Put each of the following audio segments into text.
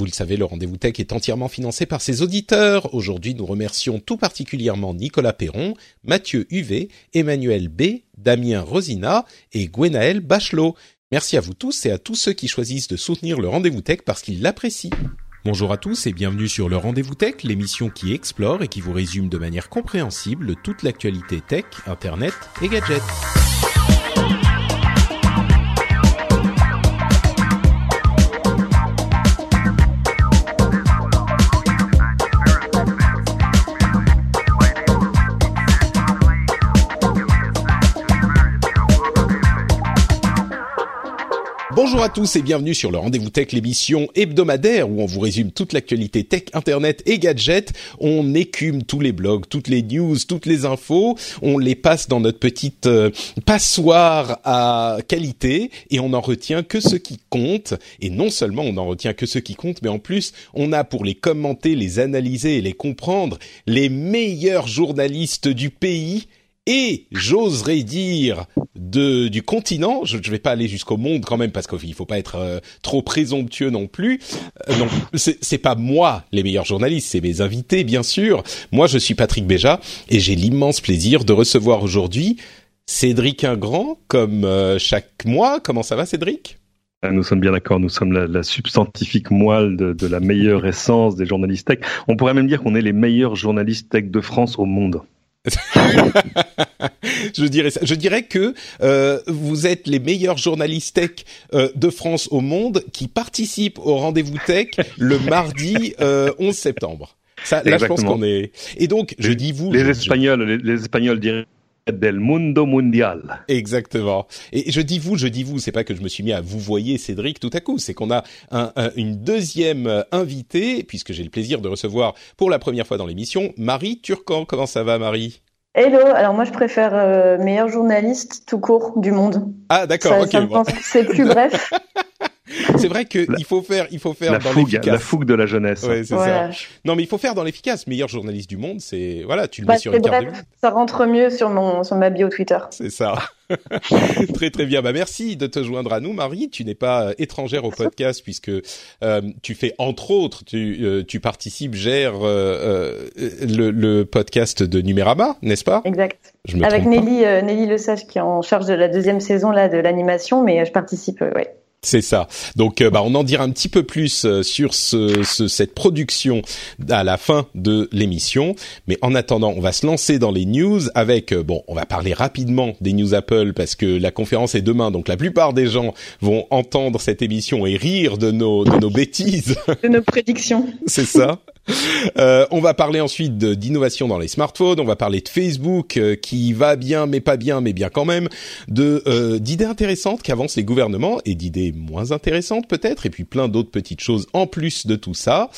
Vous le savez, le rendez-vous tech est entièrement financé par ses auditeurs. Aujourd'hui, nous remercions tout particulièrement Nicolas Perron, Mathieu Huvet, Emmanuel B, Damien Rosina et Gwenaël Bachelot. Merci à vous tous et à tous ceux qui choisissent de soutenir le rendez-vous tech parce qu'ils l'apprécient. Bonjour à tous et bienvenue sur le Rendez-vous Tech, l'émission qui explore et qui vous résume de manière compréhensible toute l'actualité tech, internet et gadgets. Bonjour à tous et bienvenue sur le Rendez-vous Tech, l'émission hebdomadaire où on vous résume toute l'actualité tech, internet et gadgets. On écume tous les blogs, toutes les news, toutes les infos. On les passe dans notre petite euh, passoire à qualité et on n'en retient que ce qui compte. Et non seulement on n'en retient que ce qui compte, mais en plus on a pour les commenter, les analyser et les comprendre les meilleurs journalistes du pays et j'oserais dire de du continent. Je ne vais pas aller jusqu'au monde quand même parce qu'il faut pas être euh, trop présomptueux non plus. Euh, donc c'est pas moi les meilleurs journalistes, c'est mes invités bien sûr. Moi je suis Patrick Béja et j'ai l'immense plaisir de recevoir aujourd'hui Cédric Ingrand comme euh, chaque mois. Comment ça va Cédric? Ah, Nous sommes bien d'accord, nous sommes la, la substantifique moelle de, de la meilleure essence des journalistes tech. On pourrait même dire qu'on est les meilleurs journalistes tech de France au monde. je dirais ça. Je dirais que euh, vous êtes les meilleurs journalistes tech euh, de France au monde qui participent au rendez-vous tech le mardi euh, 11 septembre. Ça, là, je pense qu'on est. Et donc, je dis vous. Les je- Espagnols, les, les Espagnols diraient del mundo mundial. Exactement. Et je dis vous, je dis vous, c'est pas que je me suis mis à vous voyer Cédric tout à coup, c'est qu'on a un, un- une deuxième euh, invitée, puisque j'ai le plaisir de recevoir pour la première fois dans l'émission, Marie Turcan. Comment ça va Marie? Hello, alors moi je préfère euh, meilleur journaliste tout court du monde. Ah d'accord, ok. bon. c'est plus bref. C'est vrai que La- il faut faire, il faut faire La dans fougue, l'efficace. la fougue de la jeunesse. Ouais, c'est ça. Non, mais il faut faire dans l'efficace. Meilleur journaliste du monde, c'est voilà, tu le Bah, mets sur une carte de ça rentre mieux sur mon sur ma bio Twitter. C'est ça. très très bien. Bah merci de te joindre à nous, Marie. Tu n'es pas euh, étrangère au podcast puisque euh, tu fais entre autres, tu euh, tu participes, gères euh, euh, le, le podcast de Numérama, n'est-ce pas? Exact. Je me Avec Nelly euh, Nelly Lesage qui est en charge de la deuxième saison là de l'animation, mais je participe. euh, ouais. C'est ça. Donc, euh, bah, on en dira un petit peu plus euh, sur ce, ce- cette production à la fin de l'émission. Mais en attendant, on va se lancer dans les news avec, euh, bon, on va parler rapidement des news Apple parce que la conférence est demain. Donc, la plupart des gens vont entendre cette émission et rire de nos, de nos bêtises. De nos prédictions. C'est ça. Euh, on va parler ensuite d'innovation dans les smartphones. On va parler de Facebook euh, qui va bien, mais pas bien, mais bien quand même. De euh, d'idées intéressantes qu'avancent les gouvernements et d'idées moins intéressantes peut-être. Et puis plein d'autres petites choses en plus de tout ça.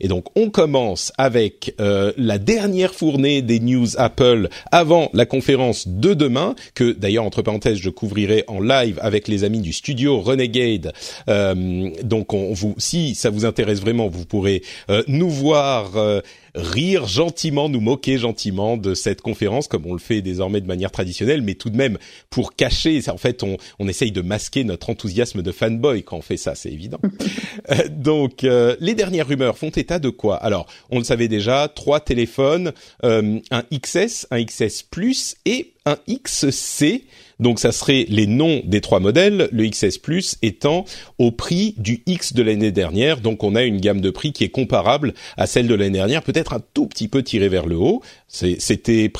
Et donc on commence avec euh, la dernière fournée des news Apple avant la conférence de demain, que d'ailleurs entre parenthèses je couvrirai en live avec les amis du studio Renegade. Euh, donc on vous, si ça vous intéresse vraiment, vous pourrez euh, nous voir euh, rire gentiment, nous moquer gentiment de cette conférence, comme on le fait désormais de manière traditionnelle, mais tout de même pour cacher. ça, En fait, on, on essaye de masquer notre enthousiasme de fanboy quand on fait ça, c'est évident. Euh, donc, euh, les dernières rumeurs font état de quoi? Alors, on le savait déjà, trois téléphones, un XS, un XS Plus et un XC. Donc, ça serait les noms des trois modèles, le XS Plus étant au prix du X de l'année dernière. Donc, on a une gamme de prix qui est comparable à celle de l'année dernière, peut-être un tout petit peu tirée vers le haut. C'était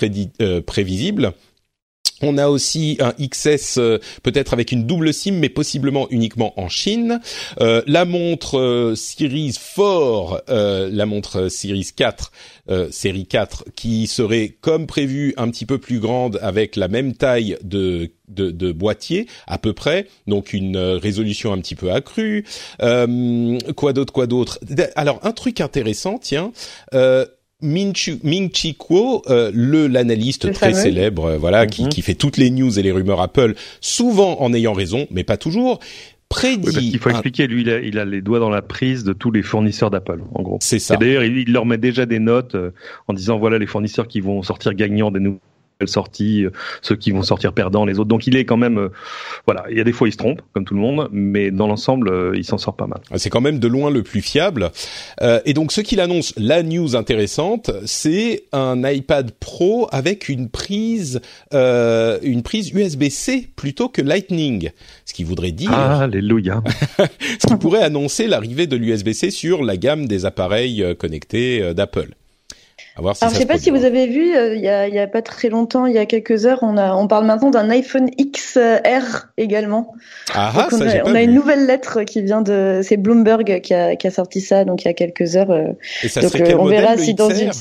euh, prévisible. On a aussi un XS euh, peut-être avec une double SIM, mais possiblement uniquement en Chine. Euh, la montre euh, Series 4, la montre Series 4, série 4, qui serait comme prévu un petit peu plus grande avec la même taille de, de, de boîtier à peu près, donc une résolution un petit peu accrue. quoi d'autre, quoi d'autre? Alors un truc intéressant, tiens. Ming Chi Kuo, euh, le l'analyste très célèbre, euh, voilà, qui, mhm. qui, fait toutes les news et les rumeurs Apple, souvent en ayant raison, mais pas toujours. Prédit. il faut expliquer, lui, il a, il a, les doigts dans la prise de tous les fournisseurs d'Apple, en gros. C'est ça. D'ailleurs, il, il, leur met déjà des notes euh, en disant voilà les fournisseurs qui vont sortir gagnants des nouveaux sorties, euh, ceux qui vont sortir perdants, les autres. Donc il est quand même, euh, voilà, il y a des fois il se trompe, comme tout le monde, mais dans l'ensemble, euh, il s'en sort pas mal. C'est quand même de loin le plus fiable. Euh, et donc ce qu'il annonce, la news intéressante, c'est un iPad Pro avec une prise, euh, une prise USB-C plutôt que Lightning, ce qui voudrait dire, alléluia, ce qui pourrait annoncer l'arrivée de l'USB-C sur la gamme des appareils connectés d'Apple. Alors, je sais pas si vous avez vu, euh, il y, a, y, a, pas très longtemps, il y a quelques heures, on, a, on parle maintenant d'un iPhone XR également. Ah, ah on, a, on a, une nouvelle lettre qui vient de, c'est Bloomberg qui a, qui a sorti ça, donc il y a quelques heures. Euh. Et ça donc, serait quel euh, on verra si dans une.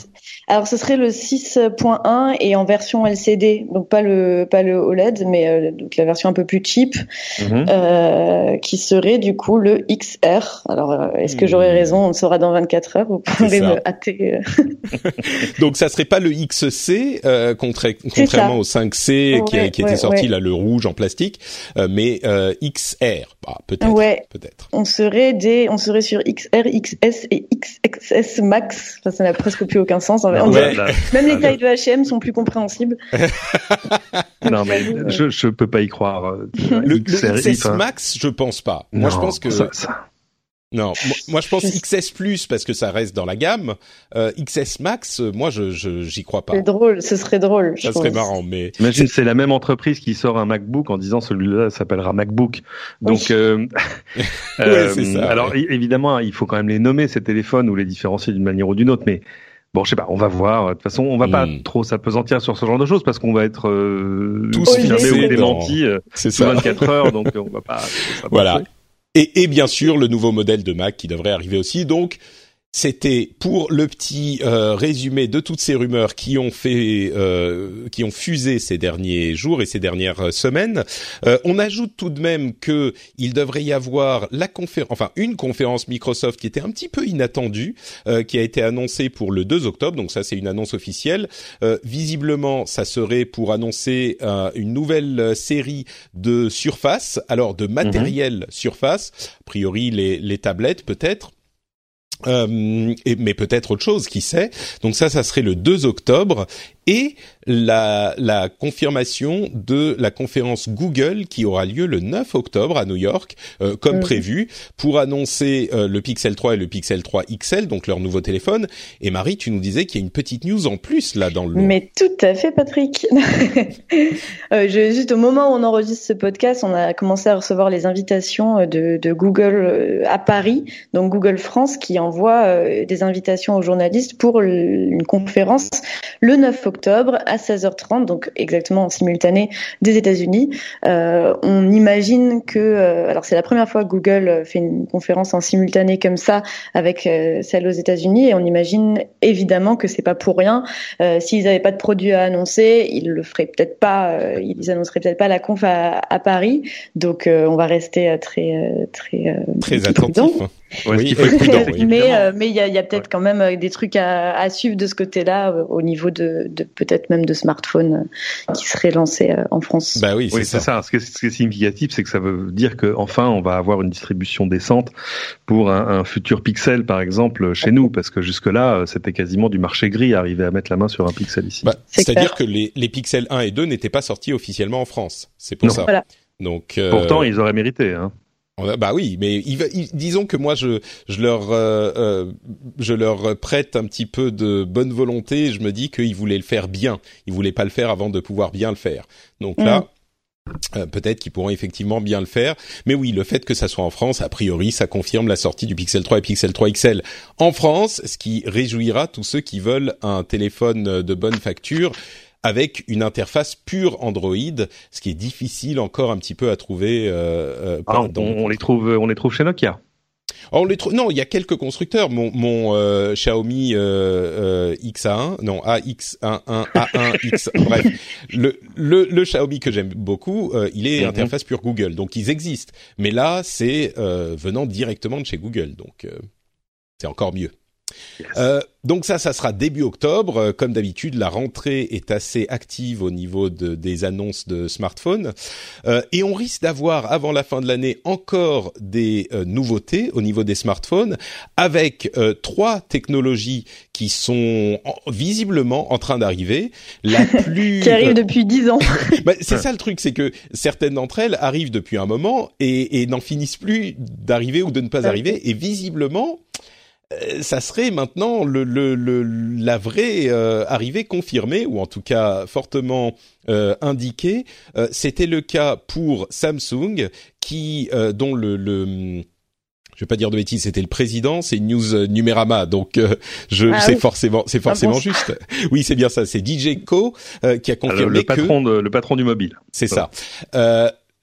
Alors ce serait le 6.1 et en version LCD, donc pas le pas le OLED, mais euh, donc la version un peu plus cheap, mhm. euh, qui serait du coup le XR. Alors euh, est-ce que j'aurais hmm. raison? On le saura dans 24 heures. Vous pourrez me hâter. Euh. donc ça serait pas le XC, contrairement au 5C qui, qui était sorti là le rouge en plastique, mais XR. Bah, peut-être. Ouais. Peut-être. On serait des, on serait sur XR, XS et XXS Max. Enfin, ça n'a presque plus aucun sens. En même les tailles de H&M sont plus compréhensibles. non, mais je, je peux pas y croire. Euh, le, XS Max, je pense pas. Moi, je pense que ça, ça... Non, moi, je pense XS Plus parce que ça reste dans la gamme. Euh, XS Max, euh, moi je j'y crois pas. C'est drôle, ce serait drôle. Ça serait marrant, mais imagine c'est la même entreprise qui sort un MacBook en disant celui-là s'appellera MacBook. Donc, euh, euh, ça, alors évidemment il faut quand même les nommer ces téléphones ou les différencier d'une manière ou d'une autre, mais Bon, je sais pas, on va voir. De toute façon, on va pas hmm. trop s'apesantir sur ce genre de choses parce qu'on va être euh, tous filmés ou démentis euh, 24 heures, donc on va pas. Voilà. Et, et, bien sûr, le nouveau modèle de Mac qui devrait arriver aussi. Donc, c'était pour le petit euh, résumé de toutes ces rumeurs qui ont fait, euh, qui ont fusé ces derniers jours et ces dernières euh, semaines. on ajoute tout de même que il devrait y avoir la conférence, enfin une conférence Microsoft qui était un petit peu inattendue, qui a été annoncée pour le 2 octobre. Donc ça, c'est une annonce officielle. visiblement, ça serait pour annoncer une nouvelle série de Surface, alors de matériel Surface. A priori, les, les tablettes peut-être. Euh, et, mais peut-être autre chose, qui sait? Donc ça, ça serait le 2 octobre et la, la, confirmation de la conférence Google qui aura lieu le 9 octobre à New York, euh, comme prévu, pour annoncer euh, le Pixel 3 et le Pixel 3 XL, donc leur nouveau téléphone. Et Marie, tu nous disais qu'il y a une petite news en plus là dans le. Mais tout à fait, Patrick. euh, je, juste au moment où on enregistre ce podcast, on a commencé à recevoir les invitations de, de Google euh, à Paris, donc Google France, qui envoie euh, des invitations aux journalistes pour une conférence le 9 octobre octobre à 16h30, donc exactement en simultané des États-Unis. Euh, on imagine que, euh, alors c'est la première fois que Google fait une conférence en simultané comme ça avec euh, celle aux États-Unis, et on imagine évidemment que c'est pas pour rien. Euh, s'ils n'avaient pas de produit à annoncer, ils le feraient peut-être pas, ils annonceraient peut-être pas la conf à, à Paris. Donc on va rester très très très attentif. Hein. Oui, mais euh, mais il y a, y a peut-être quand même euh, des trucs à, à suivre de ce côté-là euh, au niveau de, de peut-être même de smartphones qui seraient lancés en France. Bah oui, c'est ça. ça. Ce, qui est, ce qui est significatif, c'est que ça veut dire que enfin on va avoir une distribution décente pour un, un futur Pixel, par exemple, chez nous, parce que jusque là c'était quasiment du marché gris arriver à mettre la main sur un Pixel ici. Bah, C'est-à-dire que les, les Pixel 1 et 2 n'étaient pas sortis officiellement en France. C'est pour ça. Voilà. Donc pourtant ils auraient mérité. Hein. Bah oui, mais disons que moi je je leur euh, euh, je leur prête un petit peu de bonne volonté. Je me dis qu'ils voulaient le faire bien. Ils voulaient pas le faire avant de pouvoir bien le faire. Donc là. Mm. Euh, peut-être qu'ils pourront effectivement bien le faire, mais oui, le fait que ça soit en France, a priori, ça confirme la sortie du Pixel 3 et Pixel 3 XL en France, ce qui réjouira tous ceux qui veulent un téléphone de bonne facture avec une interface pure Android, ce qui est difficile encore un petit peu à trouver. Ah, on, les trouve, on les trouve chez Nokia. Oh, les non, il y a quelques constructeurs. Mon, mon euh, Xiaomi euh, euh, XA1, non AX11, A1, X, bref, le, le, le Xiaomi que j'aime beaucoup, euh, il est mhm. interface pure Google, donc ils existent. Mais là, c'est euh, venant directement de chez Google, donc c'est encore mieux. Euh, donc ça, ça sera début octobre. Euh, comme d'habitude, la rentrée est assez active au niveau de, des annonces de smartphones. Euh, et on risque d'avoir, avant la fin de l'année, encore des euh, nouveautés au niveau des smartphones, avec trois technologies qui sont visiblement en train d'arriver. La plus... qui arrive depuis dix ans. bah, c'est ça le truc, c'est que certaines d'entre elles arrivent depuis un moment et, et n'en finissent plus d'arriver ou de ne pas arriver. Et visiblement euh, ça serait maintenant le, le, le la vraie euh, arrivée confirmée ou en tout cas fortement euh, indiquée. Euh, c'était le cas pour Samsung qui dont le, le je vais pas dire de bêtises, c'était le président, c'est News Numérama, donc je ah c'est forcément c'est forcément juste. Oui, c'est bien ça, c'est DJ Co qui a confirmé le patron que de, le patron du mobile. C'est ça.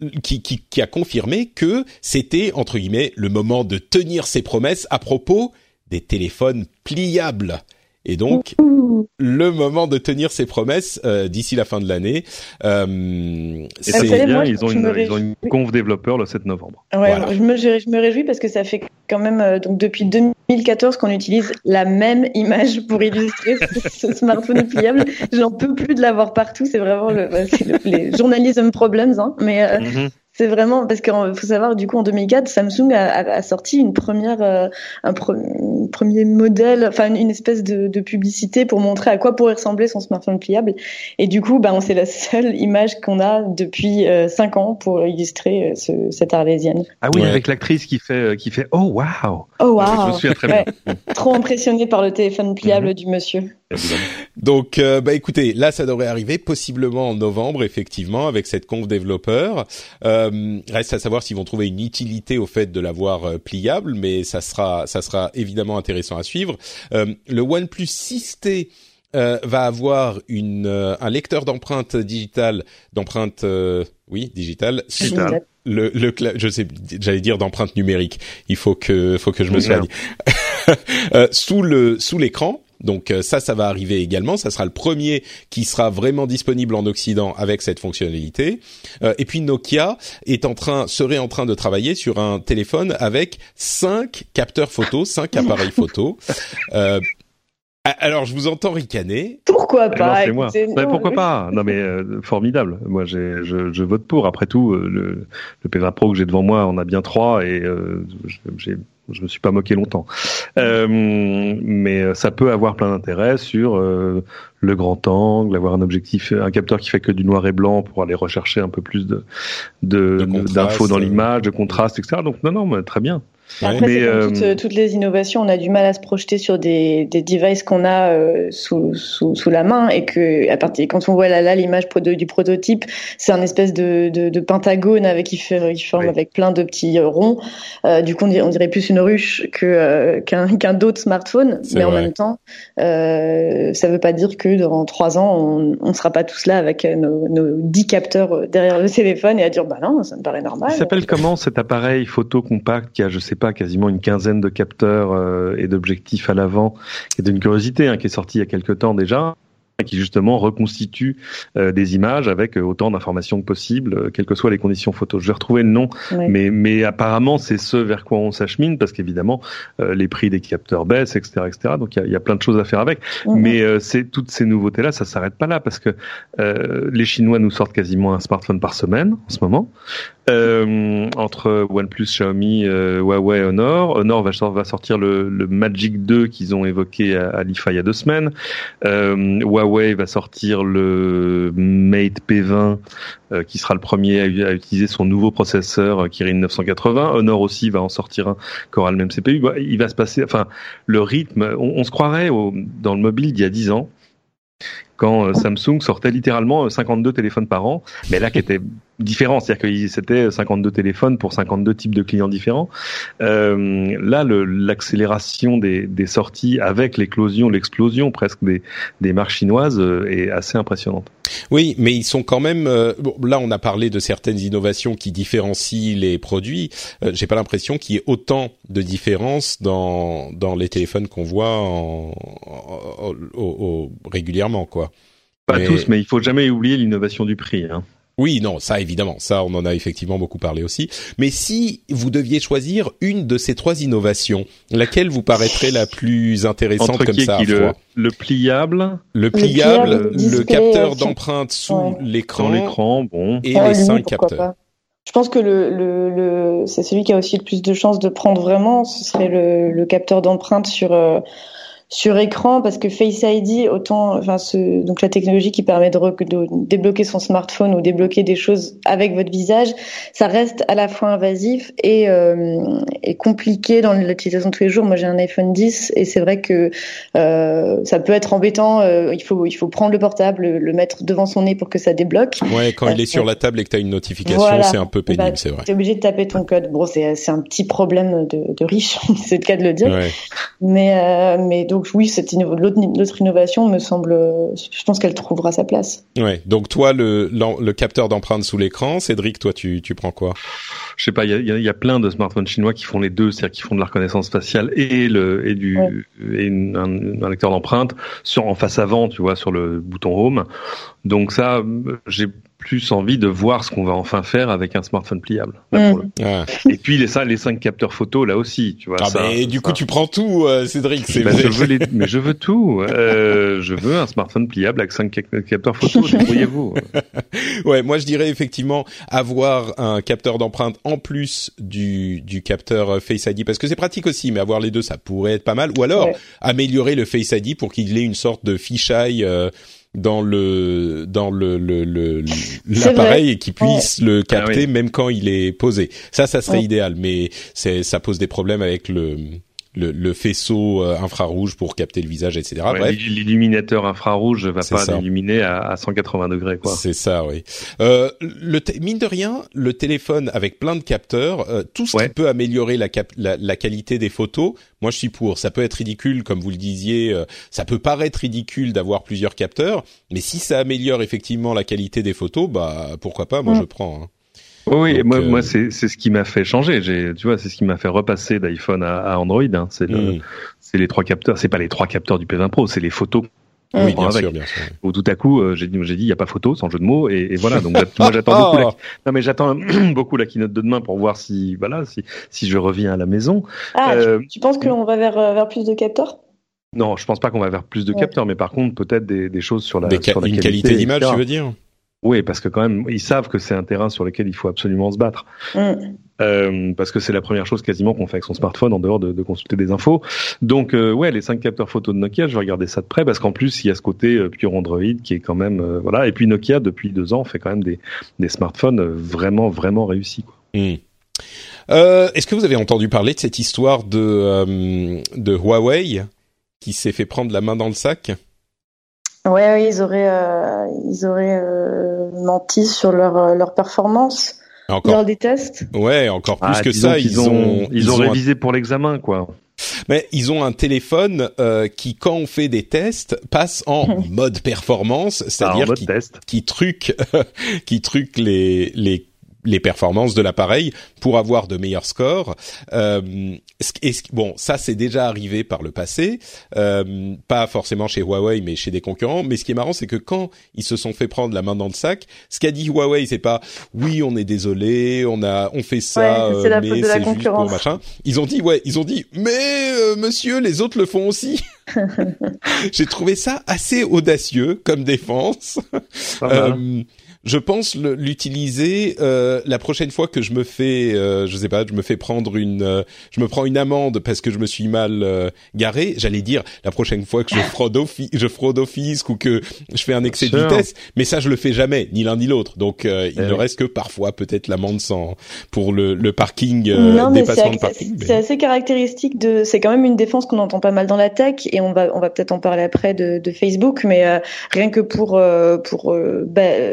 Euh, qui, qui, qui, a confirmé que c'était entre guillemets le moment de tenir ses promesses à propos des téléphones pliables. Et donc, le moment de tenir ses promesses euh, d'ici la fin de l'année. Euh, c'est bien, ils ont, une, ils ont une conf développeur le 7 novembre. Ouais, je, me, je, me, réjouis parce que ça fait quand même euh, donc depuis 2014 qu'on utilise la même image pour illustrer ce, smartphone pliable. J'en peux plus de l'avoir partout. C'est vraiment le, les journalism problems, hein, mais euh, mhm. C'est vraiment parce qu'il faut savoir du coup en 2004 Samsung a, a, sorti une première euh, un, premier modèle enfin une, espèce de, de, publicité pour montrer à quoi pourrait ressembler son smartphone pliable et du coup bah c'est la seule image qu'on a depuis euh, cinq ans pour illustrer euh, ce, cette arlésienne. Ah oui avec l'actrice qui fait qui fait oh wow. Oh wow. Je me très bien. Trop impressionné par le téléphone pliable mhm. du monsieur. Donc, euh, bah écoutez, là, ça devrait arriver possiblement en novembre, effectivement, avec cette conf développeur. Euh, reste à savoir s'ils vont trouver une utilité au fait de l'avoir euh, pliable, mais ça sera, ça sera évidemment intéressant à suivre. Euh, le OnePlus 6T va avoir une, un lecteur d'empreintes digitales, d'empreintes, oui, digitales, le, le je sais, j'allais dire d'empreintes numériques. Il faut que, faut que je me soigne. sous le, sous l'écran donc euh, ça, ça va arriver également. Ça sera le premier qui sera vraiment disponible en Occident avec cette fonctionnalité. Euh, et puis Nokia est en train, serait en train de travailler sur un téléphone avec cinq capteurs photo, cinq appareils photo. Euh, alors, je vous entends ricaner. Pourquoi pas moi. pourquoi pas Non, mais formidable. Moi, je, je, vote pour. Après tout, le, le P20 Pro que j'ai devant moi on a bien trois et j'ai je me suis pas moqué longtemps. Euh, mais ça peut avoir plein d'intérêt sur euh, le grand angle, avoir un objectif, un capteur qui fait que du noir et blanc pour aller rechercher un peu plus de d'infos dans l'image, de contraste, etc. Donc non, non, très bien. Après, mais, euh, toutes, toutes, les innovations, on a du mal à se projeter sur des, des devices qu'on a euh, sous, sous, sous, la main et que à partir quand on voit là là l'image du prototype, c'est un espèce de, de, de, pentagone avec qui, fait, qui forme avec plein de petits euh, ronds. Euh, du coup, on dirait, on dirait, plus une ruche que qu'un qu'un d'autres smartphone, mais en même temps, ça veut pas dire que dans trois ans, on, on sera pas tous là avec nos, nos dix capteurs derrière le téléphone et à dire bah non, ça me paraît normal. Il s'appelle comment cet appareil photo compact qui a je sais pas quasiment une quinzaine de capteurs euh, et d'objectifs à l'avant et d'une curiosité hein, qui est sortie il y a quelques temps déjà qui justement reconstitue euh, des images avec euh, autant d'informations que possible, euh, quelles que soient les conditions photo. Je vais retrouver le nom, mais, mais apparemment c'est ce vers quoi on s'achemine parce qu'évidemment les prix des capteurs baissent, etc., etc. Donc il y a, y a, plein de choses à faire avec. Mais c'est toutes ces nouveautés là, ça s'arrête pas là parce que les Chinois nous sortent quasiment un smartphone par semaine en ce moment. entre OnePlus, Xiaomi, Huawei, Honor. Honor va, va sortir le, le Magic 2 qu'ils ont évoqué à, à l'IFA il y a deux semaines. Huawei Huawei va sortir le Mate P20 euh, qui sera le premier à, utiliser son nouveau processeur euh, Kirin 980. Honor aussi va en sortir un qui aura le même CPU. Il va se passer, enfin, le rythme, on, se croirait dans le mobile d'il y a 10 ans. quand euh, Samsung sortait littéralement 52 téléphones par an, mais là qui était différent, c'est-à-dire que c'était 52 téléphones pour 52 types de clients différents. Euh, là, l'accélération des, des, sorties avec l'éclosion, l'explosion presque des, des marques chinoises euh, est assez impressionnante. Oui, mais ils sont quand même. Euh, bon, là, on a parlé de certaines innovations qui différencient les produits. Euh, J'ai pas l'impression qu'il y ait autant de différences dans dans les téléphones qu'on voit en, régulièrement, quoi. Pas tous, mais il faut jamais oublier l'innovation du prix. Hein. Oui, non, ça évidemment, ça on en a effectivement beaucoup parlé aussi. Mais si vous deviez choisir une de ces trois innovations, laquelle vous paraîtrait la plus intéressante comme ça à le, le, pliable, le pliable, le, capteur d'empreinte sous l'écran, l'écran, bon, et les cinq capteurs. Je pense que le, le, le c'est celui qui a aussi le plus de chances de prendre vraiment, ce serait le, le capteur d'empreinte sur euh, sur écran parce que Face ID autant enfin ce, donc la technologie qui permet de, de, débloquer son smartphone ou débloquer des choses avec votre visage ça reste à la fois invasif et, euh, et compliqué dans l'utilisation de tous les jours. Moi j'ai un iPhone 10 et c'est vrai que euh, ça peut être embêtant euh, il faut il faut prendre le portable le, mettre devant son nez pour que ça débloque. Ouais quand il est sur la table et que tu as une notification c'est un peu pénible bah, c'est vrai. tu es obligé de taper ton code. Bon c'est c'est un petit problème de, de riche c'est le cas de le dire. Ouais. mais euh, mais donc oui, cette l'autre innovation me semble, je pense qu'elle trouvera sa place. Ouais. Donc toi, le, le capteur d'empreinte sous l'écran, Cédric, toi, tu, tu prends quoi? Je sais pas. Il y a, y a, plein de smartphones chinois qui font les deux, c'est-à-dire qui font de la reconnaissance faciale et le et du et un, un, lecteur d'empreinte sur en face avant, tu vois, sur le bouton Home. Donc ça, j'ai plus envie de voir ce qu'on va enfin faire avec un smartphone pliable. Mmh. Ah. Et puis les, les cinq capteurs photo là aussi, tu vois. Ah mais du coup tu prends tout, euh, Cédric. C'est ben, je veux les, mais je veux tout. Euh, je veux un smartphone pliable avec cinq capteurs photo. Débrouillez-vous. ouais, moi je dirais effectivement avoir un capteur d'empreinte en plus du du capteur Face ID parce que c'est pratique aussi, mais avoir les deux ça pourrait être pas mal. Ou alors améliorer le Face ID pour qu'il ait une sorte de fisheye. Euh, dans le dans le l'appareil et qui puisse le ah capter même quand il est posé. Ça, ça serait idéal, mais c'est ça pose des problèmes avec le le, le, faisceau euh, infrarouge pour capter le visage, etc. Ouais, L'illuminateur infrarouge va pas illuminer à, à, 180 degrés, quoi. C'est ça, oui. Euh, le mine de rien, le téléphone avec plein de capteurs, euh, tout ce qui peut améliorer la, cap la, la, qualité des photos, moi je suis pour. Ça peut être ridicule, comme vous le disiez, euh, ça peut paraître ridicule d'avoir plusieurs capteurs, mais si ça améliore effectivement la qualité des photos, bah pourquoi pas Moi je prends. Hein. Oui, moi, moi euh, c'est ce qui m'a fait changer. J'ai, tu vois, c'est ce qui m'a fait repasser d'iPhone à, à, Android. Hein. C'est le, c'est les trois capteurs. C'est pas les trois capteurs du P20 Pro, c'est les photos. Oui, bien sûr, bien sûr. Ou tout à coup, euh, j'ai dit, j'ai dit, il y a pas photo, sans jeu de mots, et, et voilà. Donc moi, j'attends beaucoup. La, non, mais j'attends beaucoup la keynote de demain pour voir si, voilà, si, si je reviens à la maison. Ah, euh, tu, penses qu'on va vers vers plus de capteurs? Non, je pense pas qu'on va vers plus de capteurs, mais par contre, peut-être des, des choses sur la, sur la une qualité d'image, tu veux dire? Oui, parce que quand même, ils savent que c'est un terrain sur lequel il faut absolument se battre. Mm. Euh, parce que c'est la première chose quasiment qu'on fait avec son smartphone en dehors de, de consulter des infos. Donc euh, ouais, les cinq capteurs photo de Nokia, je vais regarder ça de près parce qu'en plus il y a ce côté euh, pure Android qui est quand même euh, voilà. Et puis Nokia depuis deux ans fait quand même des, des smartphones vraiment vraiment réussis. Quoi. Mm. Est-ce que vous avez entendu parler de cette histoire de de Huawei qui s'est fait prendre la main dans le sac? Ouais, oui, ils auraient, euh, ils auraient euh, menti sur leur euh, leur performance encore, lors des tests. Ouais, encore plus ah, que ça, ils, ont, ils, ont, révisé pour l'examen, quoi. Mais ils ont un téléphone euh, qui, quand on fait des tests, passe en mode performance, c'est-à-dire ah, qui, qui truque, qui truque les les les performances de l'appareil pour avoir de meilleurs scores. Euh, bon, ça c'est déjà arrivé par le passé, euh, pas forcément chez Huawei, mais chez des concurrents. Mais ce qui est marrant, c'est que quand ils se sont fait prendre la main dans le sac, ce qu'a dit Huawei, c'est pas oui, on est désolé, on a, on fait ça, euh, mais c'est juste pour machin. Ils ont dit ouais, ils ont dit mais euh, monsieur, les autres le font aussi. J'ai trouvé ça assez audacieux comme défense. Euh, je pense l'utiliser euh, la prochaine fois que je me fais, euh, je sais pas, je me fais prendre une, euh, je me prends une amende parce que je me suis mal euh, garé. J'allais dire la prochaine fois que je fraude au, je fraude au fisc ou que je fais un excès de vitesse, mais ça je le fais jamais, ni l'un ni l'autre. Donc il eh ne reste que parfois peut-être l'amende sans pour le, le parking, non, dépassement de parking. C'est assez caractéristique de, c'est quand même une défense qu'on entend pas mal dans la tech et on va on va peut-être en parler après de, de Facebook, mais rien que pour pour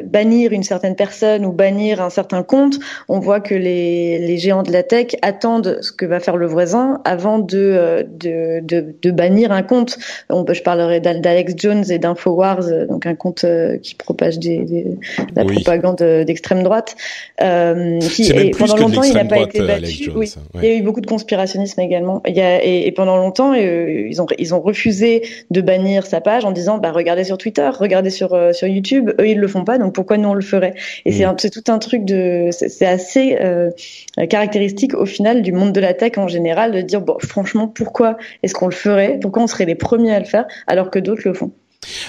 bannir une certaine personne ou bannir un certain compte, on voit que les, les géants de la tech attendent ce que va faire le voisin avant de, euh, de, de, de bannir un compte. On je parlerai d'Alex Jones et d'Infowars, donc un compte euh, qui propage des, des la propagande d'extrême droite. Euh, qui, et pendant longtemps, il n'a pas été battu. oui. Il y a eu beaucoup de conspirationnisme également. Il y a, et, et pendant longtemps, euh, ils ont ils ont refusé de bannir sa page en disant bah regardez sur Twitter, regardez sur sur YouTube. Eux ils le font pas, donc pourquoi nous on le ferait. Et mm. c'est tout un truc de, c'est assez euh, caractéristique au final du monde de la tech en général de dire bon, franchement, pourquoi est-ce qu'on le ferait? Pourquoi on serait les premiers à le faire alors que d'autres le font?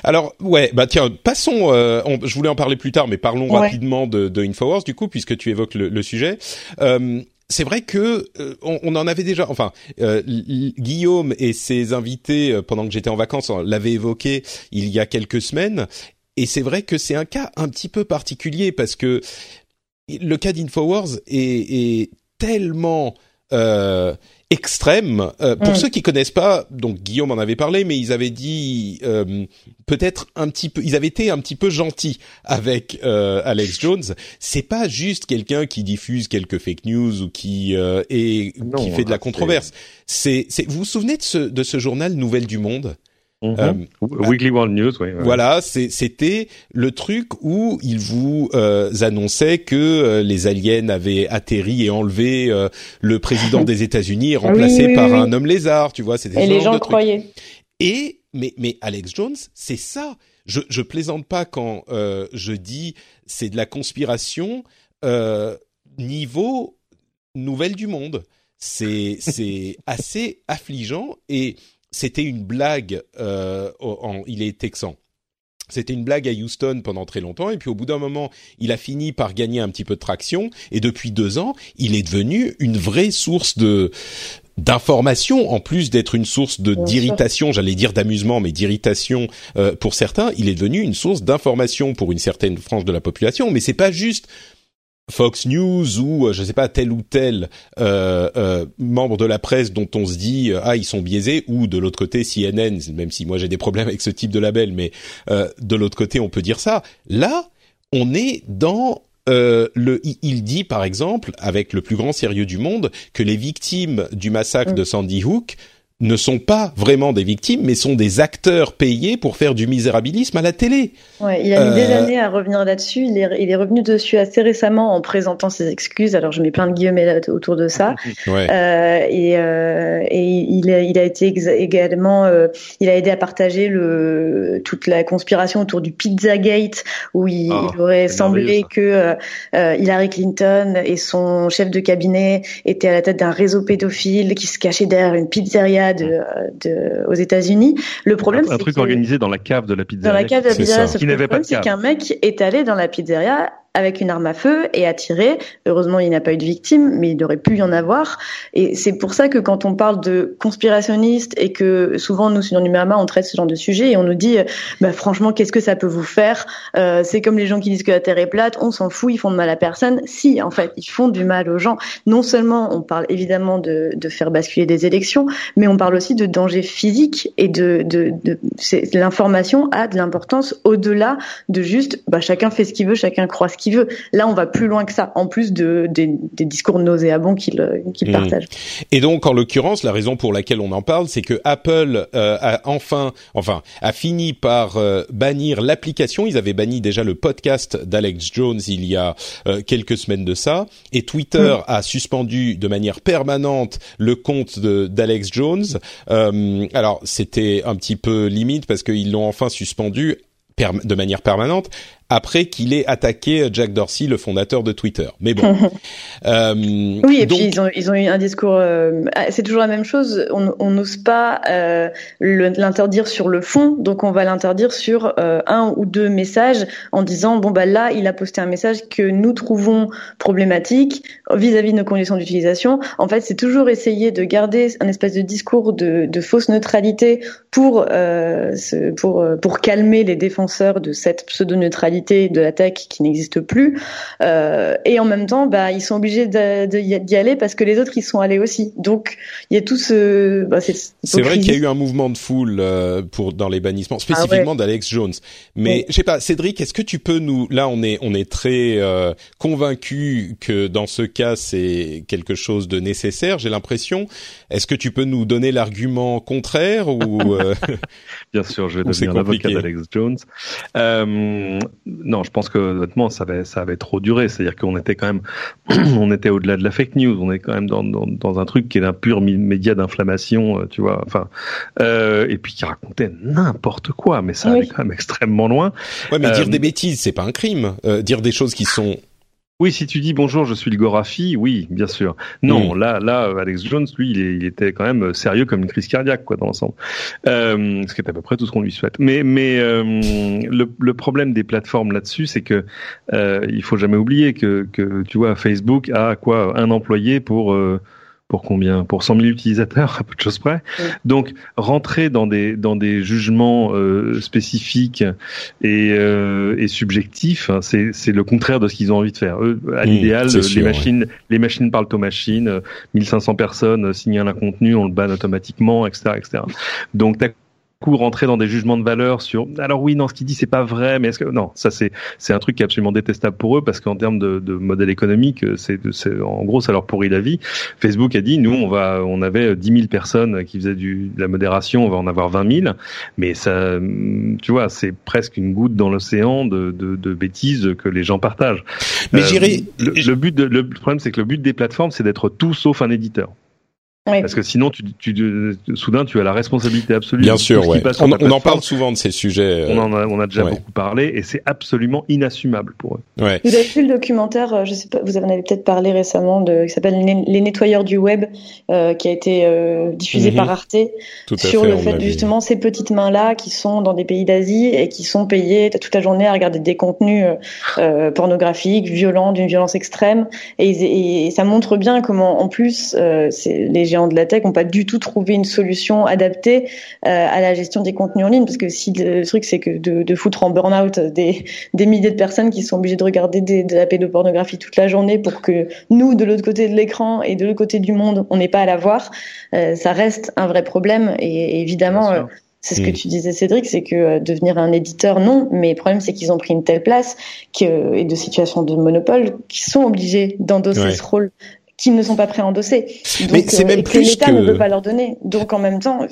Alors ouais, bah tiens, passons. Euh, je voulais en parler plus tard, mais parlons rapidement de, de, Infowars du coup, puisque tu évoques le, le sujet. Euh, c'est vrai que euh, on, on, en avait déjà, enfin euh, Guillaume et ses invités pendant que j'étais en vacances l'avaient évoqué il y a quelques semaines et c'est vrai que c'est un cas un petit peu particulier parce que le cas d'Infowars est, est tellement euh, extrême. Euh, pour mm. ceux qui connaissent pas, donc Guillaume en avait parlé, mais ils avaient dit euh, peut-être un petit peu, ils avaient été un petit peu gentils avec euh, Alex Jones. C'est pas juste quelqu'un qui diffuse quelques fake news ou qui est qui fait de la controverse. C'est, c'est, vous vous souvenez de ce de ce journal Nouvelle du Monde? Mhm. Euh, Weekly World News, oui. Voilà, c'était le truc où il vous euh, annonçait que euh, les aliens avaient atterri et enlevé euh, le président des États-Unis, remplacé par un homme lézard, tu vois. C'était et les gens croyaient. Et mais mais Alex Jones, c'est ça. Je je plaisante pas quand je dis c'est de la conspiration niveau nouvelle du monde. C'est c'est assez affligeant et c'était une blague. Euh, en, il est texan. C'était une blague à Houston pendant très longtemps, et puis au bout d'un moment, il a fini par gagner un petit peu de traction, et depuis deux ans, il est devenu une vraie source de d'information en plus d'être une source de d'irritation, j'allais dire d'amusement, mais d'irritation euh, pour certains, il est devenu une source d'information pour une certaine frange de la population. Mais c'est pas juste Fox News ou euh, je sais pas tel ou tel euh, euh, membre de la presse dont on se dit ah ils sont biaisés ou de l'autre côté CNN même si moi j'ai des problèmes avec ce type de label mais de l'autre côté on peut dire ça là on est dans le, il dit par exemple, avec le plus grand sérieux du monde, que les victimes du massacre mm. de Sandy Hook ne sont pas vraiment des victimes, mais sont des acteurs payés pour faire du misérabilisme à la télé. Ouais, il a mis des euh, années à revenir là-dessus. Il est, il est revenu dessus assez récemment en présentant ses excuses. Alors je mets plein de guillemets autour de ça. Ouais. Euh, et, euh, et il, a, il a été également, euh, il a aidé à partager le, toute la conspiration autour du Pizzagate, où il, ah, il aurait semblé que euh, Hillary Clinton et son chef de cabinet étaient à la tête d'un réseau pédophile qui se cachait derrière une pizzeria de, de, aux États-Unis. Le problème, c'est un truc organisé dans la cave de la pizzeria. Dans la cave de la pizzeria. Qui n'avait pas c'est qu'un mec est allé dans la pizzeria avec une arme à feu et a tiré. Heureusement, il n'a pas eu de victime, mais il aurait pu y en avoir. Et c'est pour ça que quand on parle de conspirationniste et que souvent nous, dans Numérama, on traite ce genre de sujet et on nous dit, bah, franchement, qu'est-ce que ça peut vous faire? Euh, C'est comme les gens qui disent que la Terre est plate, on s'en fout, ils font de mal à personne. Si, en fait, ils font du mal aux gens. Non seulement on parle évidemment de, de faire basculer des élections, mais on parle aussi de danger physique et de, de, de l'information a de l'importance au-delà de juste, bah, chacun fait ce qu'il veut, chacun croit ce qu'il veut. Là, on va plus loin que ça, en plus de, des, des discours nauséabonds qu'il qu mmh. partage. Et donc, en l'occurrence, la raison pour laquelle on en parle, c'est que Apple euh, a enfin, enfin, a fini par euh, bannir l'application. Ils avaient banni déjà le podcast d'Alex Jones il y a euh, quelques semaines de ça, et Twitter mmh. a suspendu de manière permanente le compte d'Alex Jones. Euh, alors, c'était un petit peu limite parce qu'ils l'ont enfin suspendu de manière permanente après qu'il ait attaqué Jack Dorsey, le fondateur de Twitter. Mais bon. euh, oui, et puis ils ont, ils ont eu un discours. Euh, ah, c'est toujours la même chose. On n'ose pas euh, l'interdire sur le fond, donc on va l'interdire sur un ou deux messages en disant bon bah là, il a posté un message que nous trouvons problématique vis-à-vis de nos conditions d'utilisation. En fait, c'est toujours essayer de garder un espèce de discours de, de fausse neutralité pour pour pour calmer les défenseurs de cette pseudo-neutralité de la tech qui n'existe plus. Euh, et en même temps, bah, ils sont obligés d'y aller parce que les autres y sont allés aussi. Donc, il y a tout ce. Bah, c'est vrai qu'il y a eu un mouvement de foule euh, pour dans les bannissements, ah spécifiquement d'Alex Jones. Mais je sais pas, Cédric, est-ce que tu peux nous Là, on est on est très euh, convaincu que dans ce cas, c'est quelque chose de nécessaire. J'ai l'impression. Est-ce que tu peux nous donner l'argument contraire ou euh, Bien sûr, je vais devenir l'avocat d'Alex Jones. Euh, non, je pense que honnêtement, ça avait ça avait trop duré. C'est-à-dire qu'on était quand même, on était au-delà de la fake news. On est quand même dans dans, dans un truc qui est un pur média d'inflammation, euh, tu vois. Enfin, euh, et puis qui racontait n'importe quoi, mais ça allait quand même extrêmement loin. Ouais, mais dire des bêtises, c'est pas un crime. dire des choses qui sont oui, si tu dis bonjour, je suis le Gorafi, oui, bien sûr. Non, là, là, Alex Jones, lui, il, était quand même sérieux comme une crise cardiaque, quoi, dans l'ensemble. Euh, ce qui est à peu près tout ce qu'on lui souhaite. Mais, mais euh, le, problème des plateformes là-dessus, c'est que euh, il faut jamais oublier que, que, tu vois, Facebook a quoi, un employé pour euh, pour combien? Pour 100 000 utilisateurs, à peu de choses près. Donc, rentrer dans des dans des jugements euh, spécifiques et, euh, et subjectifs, hein, c'est c'est le contraire de ce qu'ils ont envie de faire. Eux, à l'idéal, les machines les machines parlent aux machines. 1500 personnes signalent un contenu, on le banne automatiquement, etc., etc. Donc, coup rentrer dans des jugements de valeur sur alors oui non ce qu'il dit c'est pas vrai mais est-ce que non ça c'est c'est un truc qui est absolument détestable pour eux parce qu'en termes de, de, modèle économique c'est c'est en gros ça leur pourrit la vie. Facebook a dit nous on va on avait 10 000 personnes qui faisaient du de la modération on va en avoir 20 000 mais ça tu vois c'est presque une goutte dans l'océan de, de, de bêtises que les gens partagent. Mais j'irai euh, le, le, but de, le problème c'est que le but des plateformes c'est d'être tout sauf un éditeur parce que sinon, tu, tu, soudain, tu as la responsabilité absolue. Bien sûr, ouais. On, on en parle souvent de ces sujets. On en a, on a déjà beaucoup parlé, et c'est absolument inassumable pour eux. Ouais. Vous avez vu le documentaire, euh, je sais pas, vous en avez peut-être parlé récemment, de, qui s'appelle Les nettoyeurs du web, euh, qui a été euh, diffusé mhm. par Arte, sur le fait justement ces petites mains-là qui sont dans des pays d'Asie et qui sont payées toute la journée à regarder des contenus euh, pornographiques, violents, d'une violence extrême, et, et, ça montre bien comment, en plus, les géants de la tech n'ont pas du tout trouvé une solution adaptée euh, à la gestion des contenus en ligne. Parce que si le truc, c'est que de, foutre en burn-out des, milliers de personnes qui sont obligées de regarder de la pédopornographie toute la journée pour que nous, de l'autre côté de l'écran et de l'autre côté du monde, on n'ait pas à la voir, euh, ça reste un vrai problème. Et, évidemment, euh, c'est ce que mm. tu disais, Cédric, c'est que devenir un éditeur, non. Mais le problème, c'est qu'ils ont pris une telle place que, et de situations de monopole qui sont obligés d'endosser ce rôle qui ne sont pas prêts à endosser. mais c'est euh, même plus que l'État ne peut pas leur donner. Donc en même temps,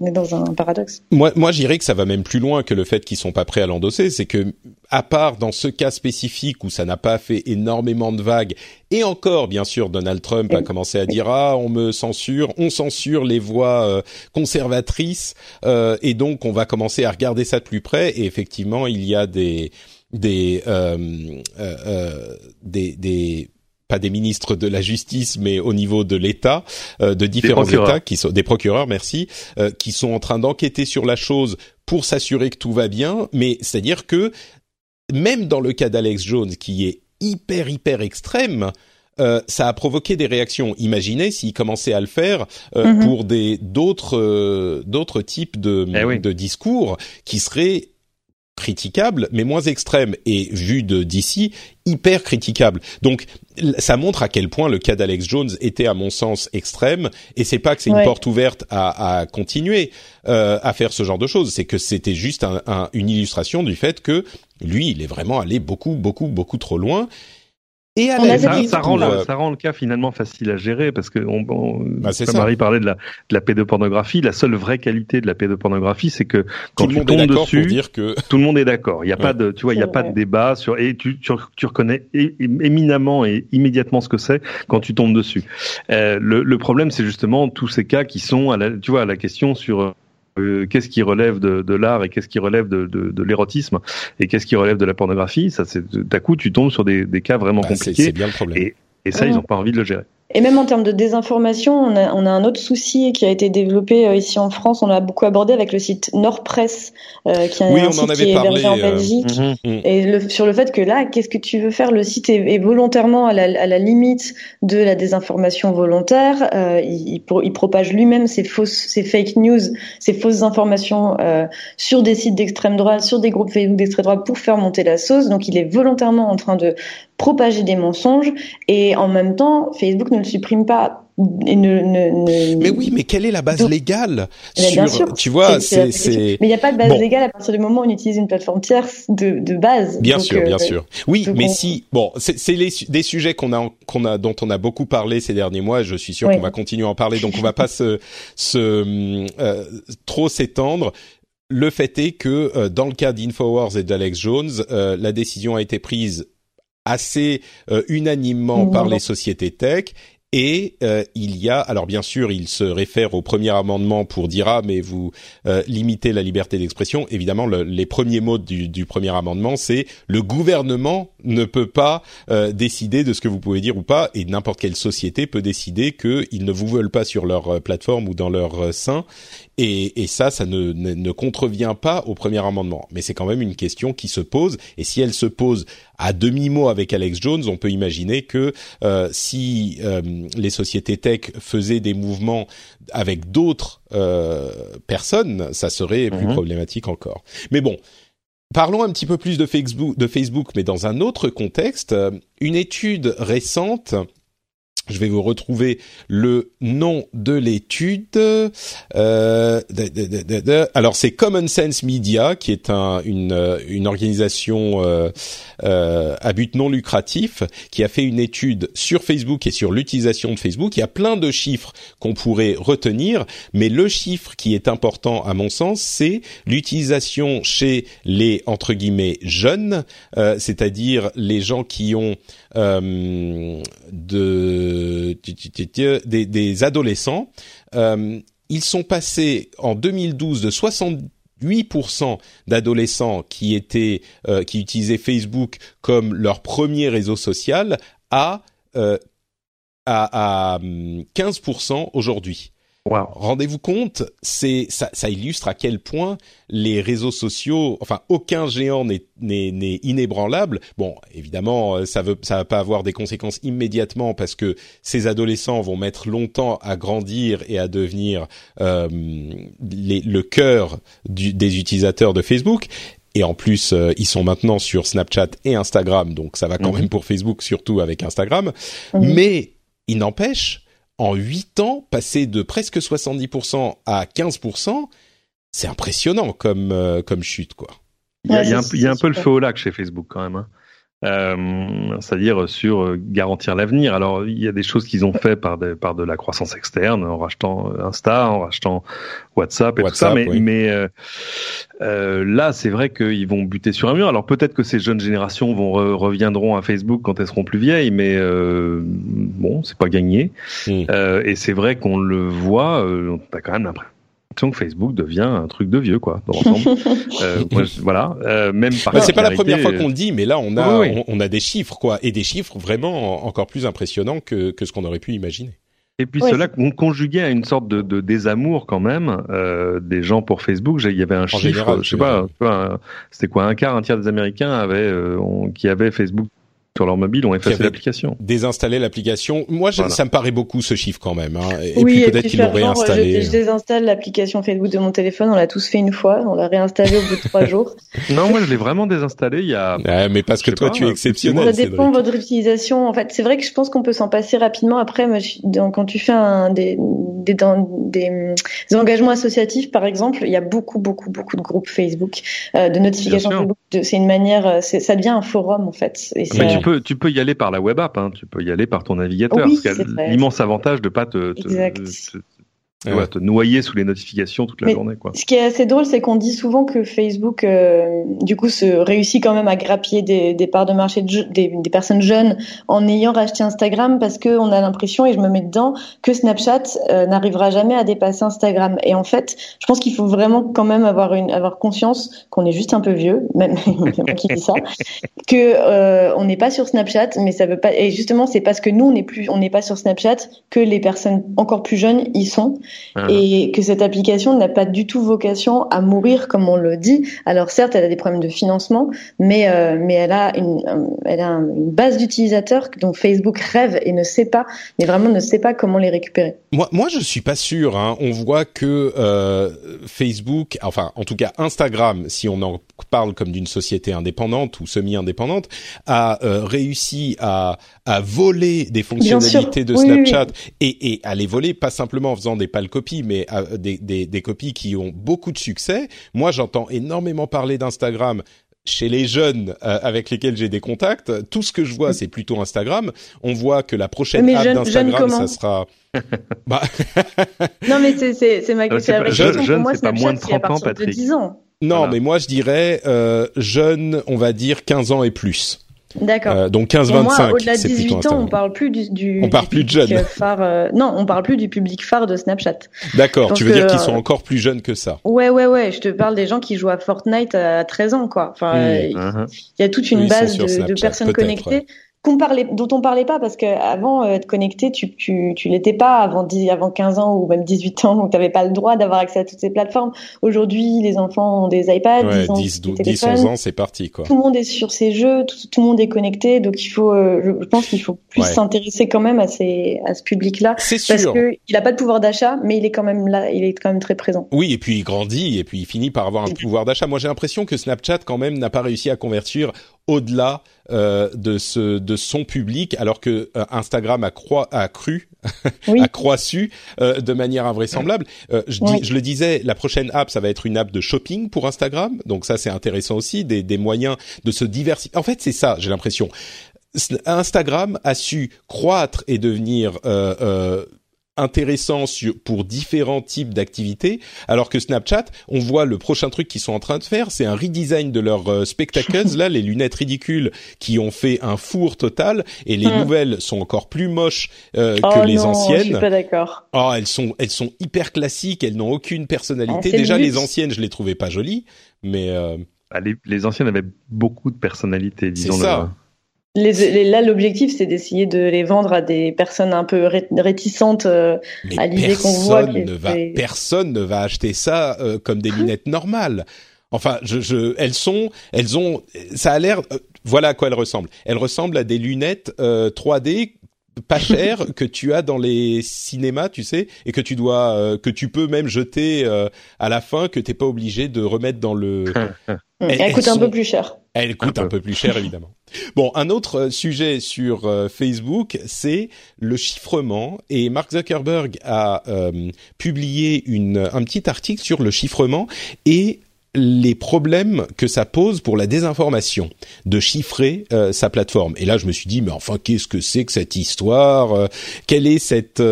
on est dans un paradoxe. Moi, moi, j'irais que ça va même plus loin que le fait qu'ils sont pas prêts à l'endosser. C'est que, à part dans ce cas spécifique où ça n'a pas fait énormément de vagues, et encore, bien sûr, Donald Trump a commencé à dire ah, on me censure, on censure les voix euh, conservatrices, euh, et donc on va commencer à regarder ça de plus près. Et effectivement, il y a des des euh, euh, des, des pas des ministres de la justice, mais au niveau de l'État, euh, de différents États, qui sont des procureurs, merci, euh, qui sont en train d'enquêter sur la chose pour s'assurer que tout va bien. Mais c'est-à-dire que même dans le cas d'Alex Jones, qui est hyper hyper extrême, euh, ça a provoqué des réactions. Imaginez s'il commençait à le faire mhm. pour des d'autres d'autres types de, eh de discours qui seraient critiquable, mais moins extrême et vu de d'ici hyper critiquable. Donc ça montre à quel point le cas d'Alex Jones était à mon sens extrême et c'est pas que c'est une porte ouverte à, à continuer euh, à faire ce genre de choses, c'est que c'était juste un, une illustration du fait que lui il est vraiment allé beaucoup beaucoup beaucoup trop loin et ça, ça, rend le, ça rend le cas finalement facile à gérer parce que on, on bah, Marie parlait de la, de la pédopornographie. La seule vraie qualité de la pédopornographie, c'est que quand tu tombes dessus, dire que... tout le monde est d'accord. Il n'y a pas de, tu vois, il y a pas de débat sur et tu, tu, tu reconnais éminemment et immédiatement ce que c'est quand tu tombes dessus. Euh, le, le problème, c'est justement tous ces cas qui sont à la, tu vois, à la question sur euh, qu'est-ce qui relève de, de l'art et qu'est-ce qui relève de, de, de l'érotisme et qu'est-ce qui relève de la pornographie? Ça, c'est d'un coup, tu tombes sur des, des cas vraiment Bah, compliqués. C'est bien le problème. Et, et ça, ils n'ont pas envie de le gérer. Et même en termes de désinformation, on a, on a un autre souci qui a été développé euh, ici en France. On l'a beaucoup abordé avec le site Nordpress, euh, qui est Oui, un site qui est parlé, hébergé en euh, Belgique. Mhm. Et le, sur le fait que là, qu'est-ce que tu veux faire? Le site est, est volontairement à la, à la limite de la désinformation volontaire. Euh, il, il pro- il propage lui-même ses fausses, ses fake news, ses fausses informations euh, sur des sites d'extrême droite, sur des groupes Facebook d'extrême droite pour faire monter la sauce. Donc, il est volontairement en train de propager des mensonges et en même temps, Facebook ne le supprime pas. Et ne, ne, ne- Mais oui, mais quelle est la base Donc- légale sur bien sûr, Tu vois, c'est- Mais il n'y a pas de base Bon. légale à partir du moment où on utilise une plateforme tierce de, de base. Bien Donc, sûr, euh, bien sûr. Oui, donc mais on- si bon, c'est des sujets qu'on a qu'on a dont on a beaucoup parlé ces derniers mois. Je suis sûr qu'on va continuer à en parler, donc on va pas se se euh, trop s'étendre. Le fait est que euh, dans le cas d'Infowars et d'Alex Jones, euh, la décision a été prise assez euh, unanimement par Unanimement. les sociétés tech. Et euh, il y a, alors bien sûr, il se réfère au premier amendement pour dire ah mais vous euh, limitez la liberté d'expression. Évidemment, le- les premiers mots du, du premier amendement, c'est le gouvernement ne peut pas euh, décider de ce que vous pouvez dire ou pas, et n'importe quelle société peut décider qu'ils ne vous veulent pas sur leur euh, plateforme ou dans leur euh, sein. Et, et ça, ça ne, ne, ne contrevient pas au premier amendement. Mais c'est quand même une question qui se pose. Et si elle se pose à demi-mot avec Alex Jones, on peut imaginer que euh, si euh, les sociétés tech faisaient des mouvements avec d'autres euh, personnes, ça serait plus Mhm. problématique encore. Mais bon. Parlons un petit peu plus de Facebook, de Facebook, mais dans un autre contexte. Euh, Une étude récente je vais vous retrouver le nom de l'étude. Euh, alors c'est Common Sense Media, qui est un, une, euh, une organisation euh, euh, à but non lucratif, qui a fait une étude sur Facebook et sur l'utilisation de Facebook. Il y a plein de chiffres qu'on pourrait retenir, mais le chiffre qui est important à mon sens, c'est l'utilisation chez les entre guillemets jeunes, euh, c'est-à-dire les gens qui ont euh, de, des, des adolescents. Euh, ils sont passés en 2012 de 68% d'adolescents qui étaient euh, qui utilisaient Facebook comme leur premier réseau social à euh, à, à hum, 15% aujourd'hui. Wow. Rendez-vous compte, c'est ça, ça illustre à quel point les réseaux sociaux, enfin aucun géant n'est inébranlable. Bon, évidemment, euh, ça veut ça va pas avoir des conséquences immédiatement parce que ces adolescents vont mettre longtemps à grandir et à devenir euh, les, le cœur du, des utilisateurs de Facebook. Et en plus, euh, ils sont maintenant sur Snapchat et Instagram, donc ça va quand Mhm. même pour Facebook, surtout avec Instagram. Mhm. Mais il n'empêche, en 8 ans, passer de presque 70% à 15%, c'est impressionnant comme, euh, comme chute, quoi. Il y a, Ouais, il y a un, y a un peu le feu au lac chez Facebook quand même. hein. Euh, c'est-à-dire sur euh, garantir l'avenir. Alors il y a des choses qu'ils ont fait par de, par de la croissance externe, en rachetant euh, Insta, en rachetant WhatsApp et WhatsApp, tout ça. Mais, oui. mais euh, euh, là, c'est vrai qu'ils vont buter sur un mur. Alors peut-être que ces jeunes générations vont re- reviendront à Facebook quand elles seront plus vieilles, mais euh, bon, c'est pas gagné. Mm. Euh, et c'est vrai qu'on le voit. Euh, T'as quand même l'impression que Facebook devient un truc de vieux, quoi, dans l'ensemble. euh, moi, voilà. Euh, même par Bah, c'est pas la première fois qu'on le dit, mais là, on a, Oui, oui. On, on a des chiffres, quoi, et des chiffres vraiment en- encore plus impressionnants que, que ce qu'on aurait pu imaginer. Et puis Ouais, cela con- conjugué à une sorte de, de désamour quand même euh, des gens pour Facebook. Il y avait un chiffre, général, je sais pas, c'était quoi, un quart, un tiers des Américains avaient, euh, qui avaient Facebook sur leur mobile ont effacé l'application. Désinstaller l'application, moi, Voilà. ça me paraît beaucoup ce chiffre quand même. Hein. Et oui, puis peut-être qu'ils l'ont réinstallé. Je, je désinstalle l'application Facebook de mon téléphone. On l'a tous fait une fois. On l'a réinstallé au bout de trois jours. Non, moi je l'ai vraiment désinstallé il y a. Ouais, mais parce que toi, pas, tu es exceptionnel. Ça dépend de votre utilisation. En fait, c'est vrai que je pense qu'on peut s'en passer rapidement. Après, moi, je quand tu fais un, des, des, dans- des, des engagements associatifs, par exemple, il y a beaucoup, beaucoup, beaucoup de groupes Facebook, euh, de notifications. Facebook. De- C'est une manière, euh, c'est- ça devient un forum en fait. Et Mais ça- tu peux, tu peux y aller par la web app, hein, tu peux y aller par ton navigateur. Oui, parce l'immense avantage de pas te, te- Exact. te- Tu vas te noyer sous les notifications toute la Mais journée, quoi. Ce qui est assez drôle, c'est qu'on dit souvent que Facebook, euh, du coup, se réussit quand même à grappiller des, des parts de marché de des, des personnes jeunes en ayant racheté Instagram parce que on a l'impression, et je me mets dedans, que Snapchat euh, n'arrivera jamais à dépasser Instagram. Et en fait, je pense qu'il faut vraiment quand même avoir une avoir conscience qu'on est juste un peu vieux, même qui dis ça, que euh, on n'est pas sur Snapchat, mais ça veut pas. Et justement, c'est parce que nous on n'est plus, on n'est pas sur Snapchat que les personnes encore plus jeunes y sont Ah. et que cette application n'a pas du tout vocation à mourir comme on le dit. Alors certes, elle a des problèmes de financement, mais euh, mais elle a une euh, elle a une base d'utilisateurs dont Facebook rêve et ne sait pas, mais vraiment ne sait pas comment les récupérer. Moi, moi, je suis pas sûr. Hein. On voit que euh, Facebook, enfin, en tout cas Instagram, si on en parle comme d'une société indépendante ou semi-indépendante, a euh, réussi à, à voler des fonctionnalités de Oui, oui, oui. Snapchat et, et à les voler pas simplement en faisant des pâles copies, mais à- des, des, des copies qui ont beaucoup de succès. Moi, j'entends énormément parler d'Instagram chez les jeunes euh, avec lesquels j'ai des contacts, tout ce que je vois, c'est plutôt Instagram. On voit que la prochaine Mais app jeune- jeune d'Instagram, ça sera. bah, Non, mais c'est c'est c'est ma Ah, jeune- question. jeune, moi, c'est pas moins de c'est à 30 ans, partir de Patrick. 10 ans. non, Voilà. mais moi je dirais euh, jeune, on va dire 15 ans et plus. D'accord. Euh, donc Pour moi, 15-25, au-delà de c'est plutôt 18 ans, Instagram. on parle plus du, du On parle du plus de jeunes. phare. euh, non, on parle plus du public phare de Snapchat. D'accord, tu veux dire qu'ils euh, sont encore plus jeunes que ça. Ouais, ouais, ouais. Je te parle des gens qui jouent à Fortnite à 13 ans, quoi. Enfin, euh, il y a toute une Oui, base de, personnes connectées ouais. Qu'on parlait, dont on parlait pas parce que avant euh, être connecté, tu, tu, tu l'étais pas avant 10, avant 15 ans ou même 18 ans, donc tu n'avais pas le droit d'avoir accès à toutes ces plateformes. Aujourd'hui, les enfants ont des iPads, Ouais, ils ont 10, des 12, 10, téléphones. 11 ans, c'est parti, quoi. Tout le monde est sur ses jeux, tout, tout le monde est connecté, donc il faut, euh, je, je pense qu'il faut plus Ouais. s'intéresser quand même à ces, à ce public-là, C'est parce sûr. que il a pas de pouvoir d'achat, mais il est quand même là, il est quand même très présent. Oui, et puis il grandit, et puis il finit par avoir un pouvoir d'achat. Moi, j'ai l'impression que Snapchat, quand même, n'a pas réussi à convertir au-delà euh, de ce de son public, alors que euh, Instagram a, croi- a cru, Oui. a croissu euh, de manière invraisemblable. Euh, je, dis, je le disais, la prochaine app, ça va être une app de shopping pour Instagram, donc ça c'est intéressant aussi, des, des moyens de se diversifier. En fait, c'est ça, j'ai l'impression. Instagram a su croître et devenir euh, euh, intéressant sur, pour différents types d'activités, alors que Snapchat, on voit le prochain truc qu'ils sont en train de faire, c'est un redesign de leurs euh, spectacles, là, les lunettes ridicules qui ont fait un four total, et les Hmm. nouvelles sont encore plus moches euh, oh que les non, Je suis anciennes. pas d'accord. Oh, elles sont, elles sont hyper classiques, elles n'ont aucune personnalité. Ah, c'est le Déjà, but. les anciennes, je les trouvais pas jolies, mais euh, Ah, les, les anciennes avaient beaucoup de personnalité, disons. ça. Les, les- là, l'objectif, c'est d'essayer de les vendre à des personnes un peu ré- réticentes. euh, mais à l'idée qu'on voit ne va, personne ne va acheter ça euh, comme des lunettes normales. Enfin, je, je, elles sont, elles ont, ça a l'air, euh, voilà à quoi elles ressemblent. Elles ressemblent à des lunettes euh, 3D pas chères que tu as dans les cinémas, tu sais, et que tu dois, euh, que tu peux même jeter euh, à la fin, que t'es pas obligé de remettre dans le. elle, Elles- elles coûte un peu plus cher. Elle coûte Un peu plus cher, évidemment. Bon, un autre euh, sujet sur euh, Facebook, c'est le chiffrement. Et Mark Zuckerberg a euh, publié une, un petit article sur le chiffrement et les problèmes que ça pose pour la désinformation de chiffrer sa plateforme. Et là, je me suis dit, mais enfin, qu'est-ce que c'est que cette histoire Quelle est cette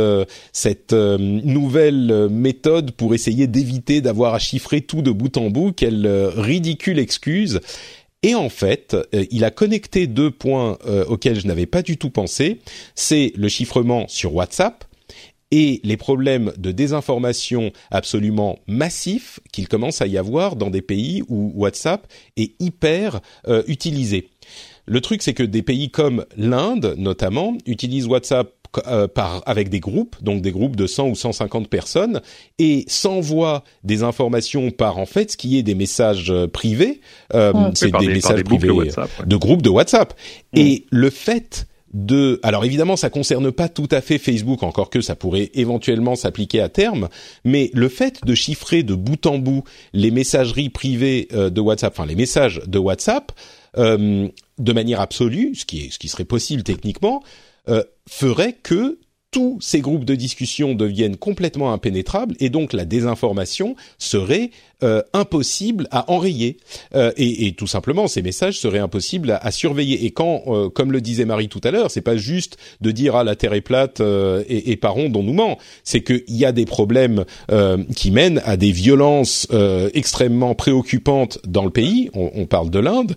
cette nouvelle méthode pour essayer d'éviter d'avoir à chiffrer tout de bout en bout? Quelle ridicule excuse et en fait, euh, il a connecté deux points euh, auxquels je n'avais pas du tout pensé. C'est le chiffrement sur WhatsApp et les problèmes de désinformation absolument massifs qu'il commence à y avoir dans des pays où WhatsApp est hyper euh, utilisé. Le truc, c'est que des pays comme l'Inde, notamment, utilisent WhatsApp euh, par avec des groupes, donc des groupes de 100 ou 150 personnes, et s'envoient des informations par en fait ce qui est des messages euh, privés. Euh, Ouais. c'est des, messages des groupes privés de WhatsApp. ouais. de groupes de WhatsApp. Mm. Et le fait de, alors évidemment, ça concerne pas tout à fait Facebook, encore que ça pourrait éventuellement s'appliquer à terme, mais le fait de chiffrer de bout en bout les messageries privées euh, de WhatsApp, enfin les messages de WhatsApp, euh, de manière absolue, ce qui est, ce qui serait possible techniquement, euh, ferait que tous ces groupes de discussion deviennent complètement impénétrables et donc la désinformation serait euh, impossible à enrayer. Euh, et, et, tout simplement ces messages seraient impossibles à, surveiller. Et quand euh, comme le disait Marie tout à l'heure c'est pas juste de dire ah la terre est plate euh, et, et par on nous ment. C'est qu'il y a des problèmes qui mènent à des violences extrêmement préoccupantes dans le pays. On, on parle de l'Inde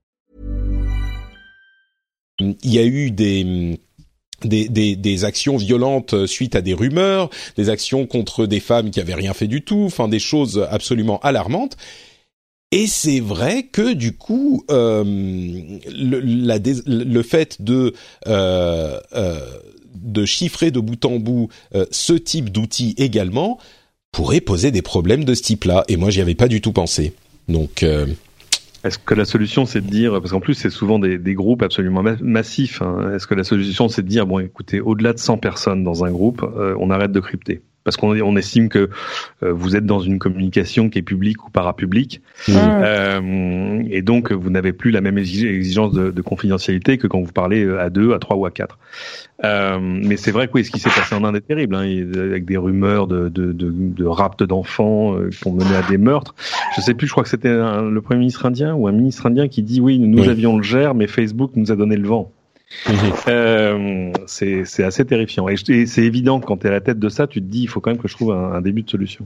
Il y a eu des actions violentes suite à des rumeurs, des actions contre des femmes qui avaient rien fait du tout, enfin des choses absolument alarmantes. Et c'est vrai que du coup, euh, le, fait de euh, euh, de chiffrer de bout en bout euh, ce type d'outils également pourrait poser des problèmes de ce type-là. Et moi, j'y avais pas du tout pensé. Donc euh, est-ce que la solution c'est de dire, parce qu'en plus c'est souvent des, groupes absolument massifs, hein, est-ce que la solution c'est de dire, bon écoutez, au-delà de 100 personnes dans un groupe, euh, on arrête de crypter? Parce qu'on on estime que euh, vous êtes dans une communication qui est publique ou parapublique, mmh. euh, et donc vous n'avez plus la même exigence de, de, confidentialité que quand vous parlez à deux, à trois ou à quatre. Euh, mais c'est vrai que oui, ce qui s'est passé en Inde est terrible, hein, avec des rumeurs de, de, de, de rapt d'enfants euh, qui ont mené à des meurtres. Je sais plus, je crois que c'était le premier ministre indien ou un ministre indien qui dit oui, nous avions le gère, mais Facebook nous a donné le vent. Euh, c'est assez terrifiant. Et, c'est évident quand tu es à la tête de ça, tu te dis il faut quand même que je trouve un, début de solution.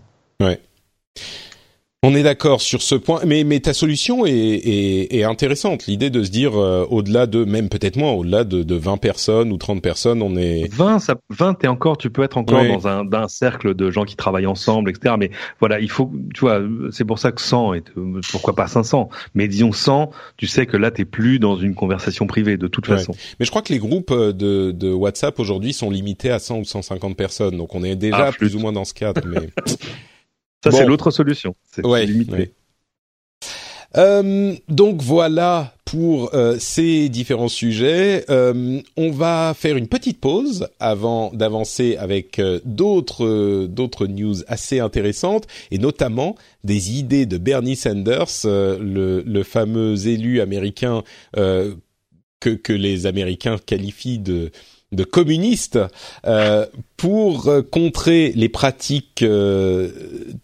On est d'accord sur ce point, mais, mais ta solution est, est, est intéressante. L'idée de se dire euh, au-delà de, même peut-être moins, au-delà de, de 20 personnes ou 30 personnes, on est... 20, ça, 20 et encore, tu peux être encore oui. dans un, un, cercle de gens qui travaillent ensemble, etc. Mais voilà, il faut, tu vois, c'est pour ça que 100, et pourquoi pas 500, mais disons 100, tu sais que là, t'es plus dans une conversation privée, de toute façon. Mais je crois que les groupes de, de WhatsApp aujourd'hui sont limités à 100 ou 150 personnes, donc on est déjà ah, plus, plus ou moins dans ce cadre, mais... Ça, bon. c'est l'autre solution. C'est ouais, limité. Ouais. Euh, donc voilà pour euh, ces différents sujets. Euh, on va faire une petite pause avant d'avancer avec euh, d'autres d'autres news assez intéressantes et notamment des idées de Bernie Sanders, euh, le, le, fameux élu américain euh, que, que les Américains qualifient de de communistes euh, pour contrer les pratiques euh,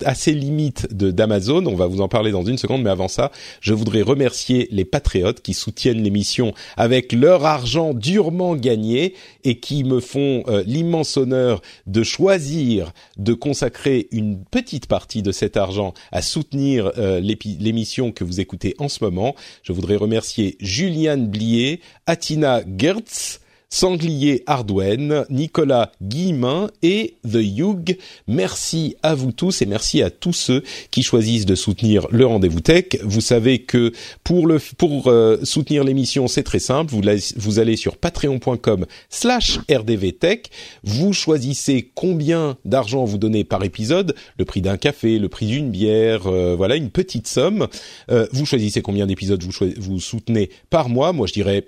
assez limites de d'Amazon. On va vous en parler dans une seconde, mais avant ça, je voudrais remercier les patriotes qui soutiennent l'émission avec leur argent durement gagné et qui me font euh, l'immense honneur de choisir de consacrer une petite partie de cet argent à soutenir euh, l'émission que vous écoutez en ce moment. Je voudrais remercier Juliane Blier, Atina Gertz, Sanglier Ardwen, Nicolas Guillemin et The Hug. Merci à vous tous et merci à tous ceux qui choisissent de soutenir le rendez-vous tech. Vous savez que pour euh, soutenir l'émission, c'est très simple. Vous, allez sur patreon.com slash rdvtech. Vous choisissez combien d'argent vous donnez par épisode, le prix d'un café, le prix d'une bière, euh, voilà une petite somme. Euh, vous choisissez combien d'épisodes vous, vous soutenez par mois. Moi, je dirais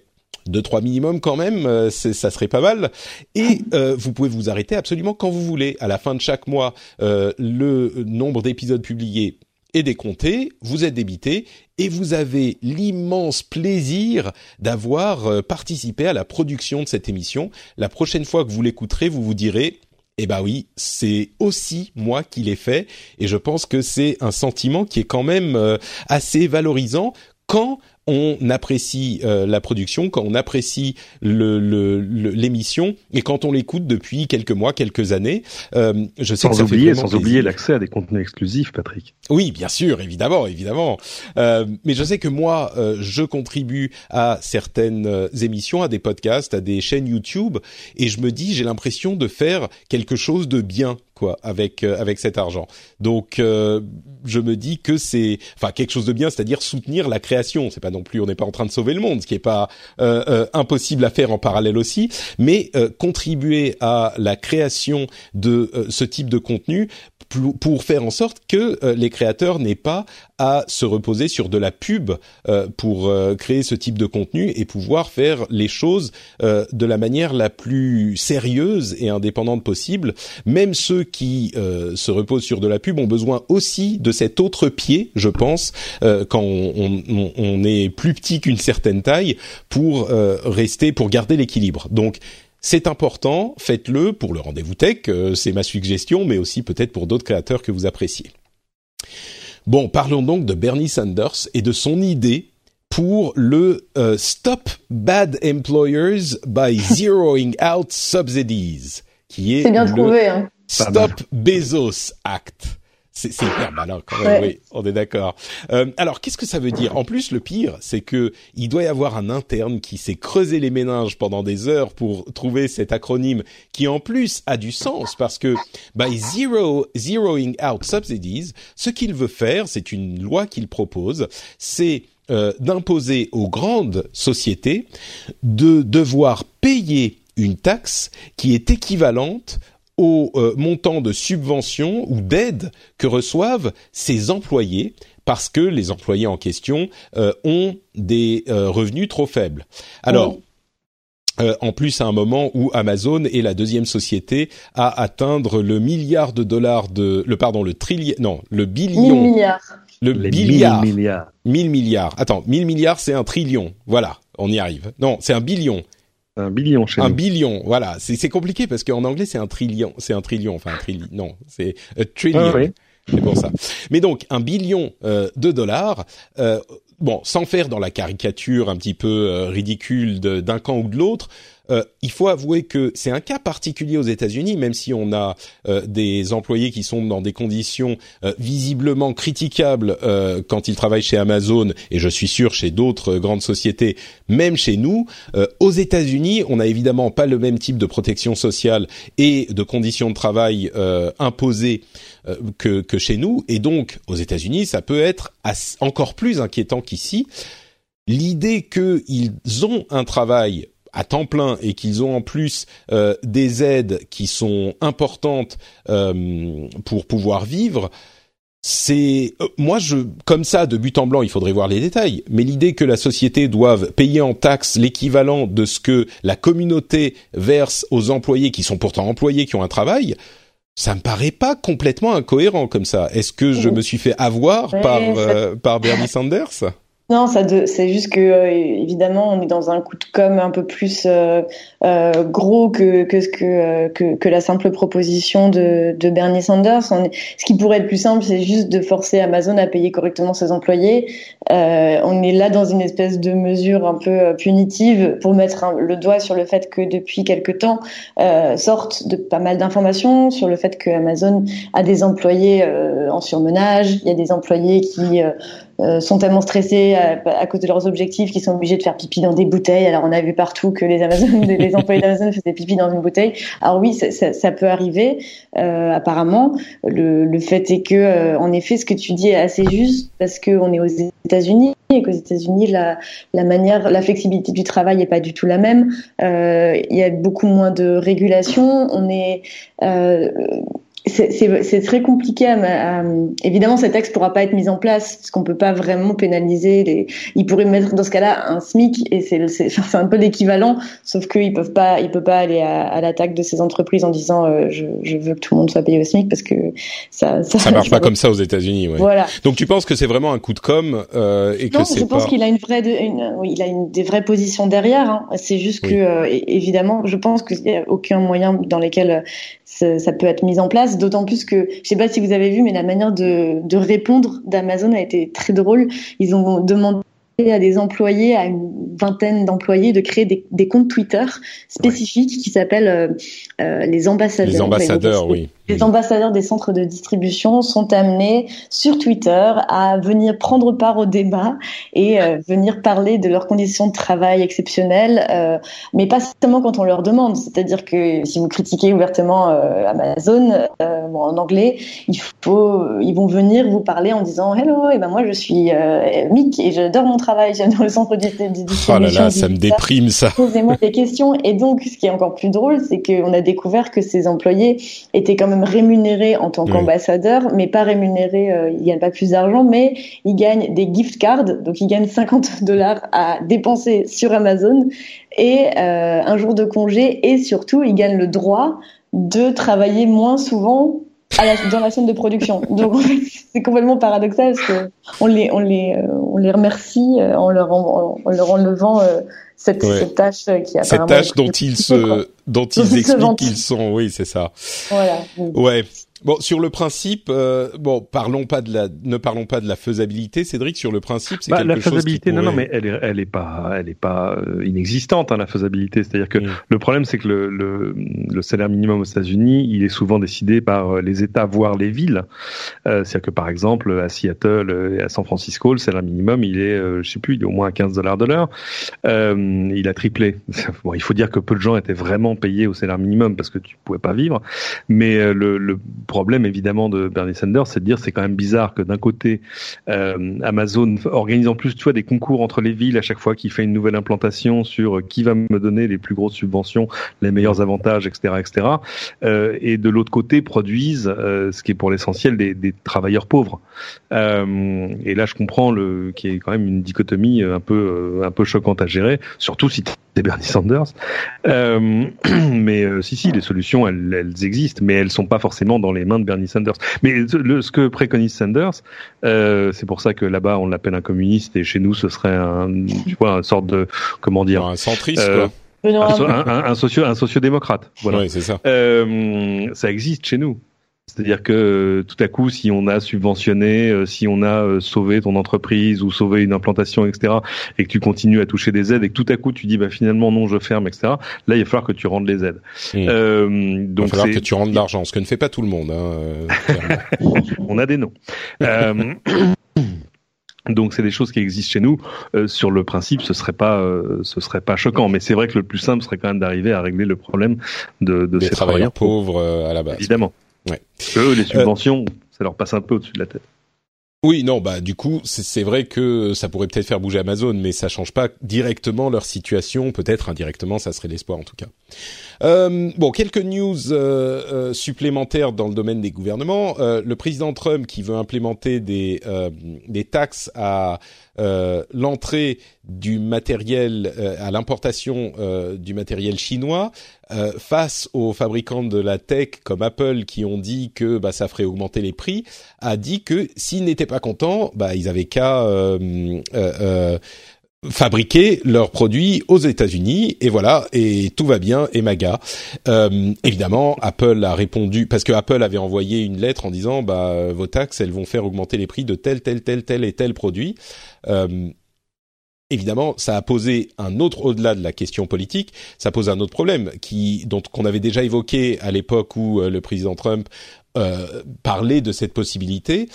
deux trois minimum quand même, euh, ça serait pas mal. Et euh, vous pouvez vous arrêter absolument quand vous voulez. À la fin de chaque mois, euh, le nombre d'épisodes publiés est décompté, vous êtes débité et vous avez l'immense plaisir d'avoir euh, participé à la production de cette émission. La prochaine fois que vous l'écouterez, vous vous direz eh ben oui, c'est aussi moi qui l'ai fait et je pense que c'est un sentiment qui est quand même euh, assez valorisant quand on apprécie euh, la production, quand on apprécie l'émission le, le, et quand on l'écoute depuis quelques mois, quelques années. Euh, je sais sans que ça oublier, fait sans plaisir. oublier l'accès à des contenus exclusifs, Patrick. Oui, bien sûr, évidemment, évidemment. Euh, mais je sais que moi, euh, je contribue à certaines euh, émissions, à des podcasts, à des chaînes YouTube, et je me dis, j'ai l'impression de faire quelque chose de bien quoi avec euh, avec cet argent. Donc euh, je me dis que c'est enfin quelque chose de bien, c'est-à-dire soutenir la création. C'est pas non plus, on n'est pas en train de sauver le monde, ce qui est pas impossible à faire en parallèle aussi, mais contribuer à la création de ce type de contenu pour faire en sorte que euh, les créateurs n'aient pas à se reposer sur de la pub euh, pour euh, créer ce type de contenu et pouvoir faire les choses de la manière la plus sérieuse et indépendante possible. Même ceux qui se reposent sur de la pub ont besoin aussi de cet autre pied, je pense, quand on, on, on, est plus petit qu'une certaine taille, pour rester, pour garder l'équilibre. Donc c'est important, faites-le pour le rendez-vous tech, euh, c'est ma suggestion, mais aussi peut-être pour d'autres créateurs que vous appréciez. Bon, parlons donc de Bernie Sanders et de son idée pour le euh, Stop Bad Employers by Zeroing Out Subsidies, qui est, bien le trouvé, hein. Stop Bezos Act. C'est hyper malin quand même, oui, on est d'accord. Euh, alors, qu'est-ce que ça veut dire? En plus, le pire, c'est que il doit y avoir un interne qui s'est creusé les méninges pendant des heures pour trouver cet acronyme, qui en plus a du sens parce que by zero zeroing out subsidies, ce qu'il veut faire, c'est une loi qu'il propose, c'est euh, d'imposer aux grandes sociétés de devoir payer une taxe qui est équivalente au euh, montant de subvention ou d'aide que reçoivent ces employés parce que les employés en question euh, ont des euh, revenus trop faibles. Alors, en plus, à un moment où Amazon est la deuxième société à atteindre le milliard de dollars de le pardon le trillion non le billion. Milliards. Le billiard milliards. 1000 milliards. Attends 1000 milliards c'est un trillion. Voilà on y arrive. Non c'est un billion un billion chez Un billion, voilà. C'est compliqué parce qu'en anglais c'est un trillion, c'est un trillion, enfin un trillion. Non, c'est trillion. Ah c'est pour ça. Mais donc un billion euh, de dollars. Euh, bon, sans faire dans la caricature un petit peu euh, ridicule d'un camp ou de l'autre, euh, il faut avouer que c'est un cas particulier aux États-Unis, même si on a euh, des employés qui sont dans des conditions euh, visiblement critiquables quand ils travaillent chez Amazon, et je suis sûr chez d'autres grandes sociétés, même chez nous. aux États-Unis, on n'a évidemment pas le même type de protection sociale et de conditions de travail imposées que, que, chez nous, et donc aux États-Unis, ça peut être encore plus inquiétant qu'ici. L'idée qu'ils ont un travail à temps plein et qu'ils ont en plus euh, des aides qui sont importantes euh, pour pouvoir vivre, c'est euh, moi je comme ça de but en blanc il faudrait voir les détails mais l'idée que la société doive payer en taxes l'équivalent de ce que la communauté verse aux employés qui sont pourtant employés qui ont un travail ça me paraît pas complètement incohérent comme ça. Est-ce que je me suis fait avoir par par Bernie Sanders? Non, ça c'est juste que euh, évidemment on est dans un coup de com un peu plus euh, euh, gros que que, que que, que la simple proposition de, de Bernie Sanders. On ce qui pourrait être plus simple, c'est juste de forcer Amazon à payer correctement ses employés. on est là dans une espèce de mesure un peu punitive pour mettre le doigt sur le fait que depuis quelque temps sortent de pas mal d'informations sur le fait que Amazon a des employés en surmenage. Il y a des employés qui euh, sont tellement stressés à, à, cause de leurs objectifs qu'ils sont obligés de faire pipi dans des bouteilles. Alors on a vu partout que les Amazon, les employés d'Amazon faisaient pipi dans une bouteille. Alors oui, ça, ça, ça peut arriver euh, apparemment. Le, le, fait est que, euh, en effet, ce que tu dis est assez juste parce qu'on est aux États-Unis et qu'aux États-Unis la, la manière, la flexibilité du travail n'est pas du tout la même. Euh, il y a beaucoup moins de régulation. On est c'est très compliqué. À, évidemment, cet texte pourra pas être mis en place parce qu'on peut pas vraiment pénaliser. Les... Ils pourraient mettre dans ce cas-là un SMIC et c'est un peu l'équivalent, sauf qu'ils peuvent pas, ils peuvent pas aller à, à l'attaque de ces entreprises en disant euh, je, je, veux que tout le monde soit payé au SMIC parce que ça ça, ça marche pas comme ça aux États-Unis. Ouais. Voilà. Donc tu penses que c'est vraiment un coup de com euh, et que non, c'est je pense qu'il a une vraie, une, oui, il a une des vraies positions derrière. Hein. C'est juste que euh, évidemment, je pense qu'il y a aucun moyen dans lesquels ça peut être mis en place. D'autant plus que, je sais pas si vous avez vu, mais la manière de, de répondre d'Amazon a été très drôle. Ils ont demandé à des employés, à une vingtaine d'employés, de créer des, des, comptes Twitter spécifiques qui s'appellent euh, euh, les ambassadeurs. Les ambassadeurs, oui. Les ambassadeurs des centres de distribution sont amenés sur Twitter à venir prendre part au débat et euh, venir parler de leurs conditions de travail exceptionnelles, euh, mais pas seulement quand on leur demande. C'est-à-dire que si vous critiquez ouvertement euh, Amazon bon, en anglais, il faut, ils vont venir vous parler en disant Hello, et ben moi je suis Mick et j'adore mon travail, j'aime dans le centre du, du, Oh là là, ça me déprime ça. Posez-moi des questions. Et donc, ce qui est encore plus drôle, c'est qu'on a découvert que ces employés étaient quand même rémunérés en tant qu'ambassadeurs, mais pas rémunérés, euh, ils gagnent pas plus d'argent, mais ils gagnent des gift cards, donc ils gagnent 50 dollars à dépenser sur Amazon. Et euh, un jour de congé, et surtout, ils gagnent le droit de travailler moins souvent dans la chaîne de production. Donc c'est complètement paradoxal parce que on les on les euh, on les remercie euh, en leur en, leur enlevant euh, cette, cette, tâche qui a cette tâche dont ils se dont ils expliquent qu'ils sont oui c'est ça. Voilà. Ouais. Bon, sur le principe, euh, bon, parlons pas de la, ne parlons pas de la faisabilité, Cédric. Sur le principe, c'est bah, quelque la faisabilité, chose non, non, mais elle est, elle est pas, elle est pas euh, inexistante, hein, la faisabilité. C'est-à-dire que mm. le problème, c'est que le, le, le, salaire minimum aux États-Unis, il est souvent décidé par euh, les États, voire les villes. Euh, C'est-à-dire que par exemple, à Seattle et à San Francisco, le salaire minimum, il est, je sais plus, il est au moins à 15 dollars de l'heure. il a triplé. Bon, il faut dire que peu de gens étaient vraiment payés au salaire minimum parce que tu pouvais pas vivre, mais le, le problème évidemment de Bernie Sanders, c'est de dire c'est quand même bizarre que d'un côté euh, Amazon organise en plus tu vois des concours entre les villes à chaque fois qu'il fait une nouvelle implantation sur qui va me donner les plus grosses subventions, les meilleurs avantages, etc., etc. Euh, et de l'autre côté produisent euh, ce qui est pour l'essentiel des, des, travailleurs pauvres. Euh, et là je comprends le qui est quand même une dichotomie un peu un peu choquante à gérer, surtout si c'est Bernie Sanders. Euh, mais euh, si, si, les solutions, elles, elles, existent, mais elles sont pas forcément dans les mains de Bernie Sanders. Mais le, ce que préconise Sanders, euh, c'est pour ça que là-bas on l'appelle un communiste et chez nous ce serait un, tu vois, une sorte de, comment dire, un centriste. Quoi. Un, un, un, socio, un sociodémocrate. Voilà. Oui, c'est ça. ça existe chez nous. C'est-à-dire que euh, tout à coup, si on a subventionné, euh, si on a euh, sauvé ton entreprise ou sauvé une implantation, etc., et que tu continues à toucher des aides et que tout à coup tu dis bah finalement non, je ferme, etc. Là, il va falloir que tu rendes les aides. Mmh. Euh, donc, il va falloir que tu rendes l'argent, ce que ne fait pas tout le monde. Hein, on a des noms. Donc c'est des choses qui existent chez nous. sur le principe, ce serait pas, ce serait pas choquant, mais c'est vrai que le plus simple serait quand même d'arriver à régler le problème de, de ces travailleurs, pauvres à la base. Évidemment. Ouais. Eux, les subventions, ça leur passe un peu au-dessus de la tête. Oui, non, bah du coup, c'est vrai que ça pourrait peut-être faire bouger Amazon, mais ça change pas directement leur situation. Peut-être indirectement, ça serait l'espoir en tout cas. Euh, bon, quelques news euh, euh, supplémentaires dans le domaine des gouvernements. Euh, le président Trump qui veut implémenter des euh, des taxes à l'entrée du matériel, à l'importation du matériel chinois, face aux fabricants de la tech comme Apple qui ont dit que bah, ça ferait augmenter les prix, a dit que s'ils n'étaient pas contents, bah, ils avaient qu'à fabriquer leurs produits aux États-Unis et voilà et tout va bien et maga. Euh, évidemment, Apple a répondu parce que Apple avait envoyé une lettre en disant bah vos taxes elles vont faire augmenter les prix de tel tel tel tel et tel produit. Euh, évidemment, ça a posé un autre au-delà de la question politique, ça pose un autre problème qui dont qu'on avait déjà évoqué à l'époque où euh, le président Trump euh, parlait de cette possibilité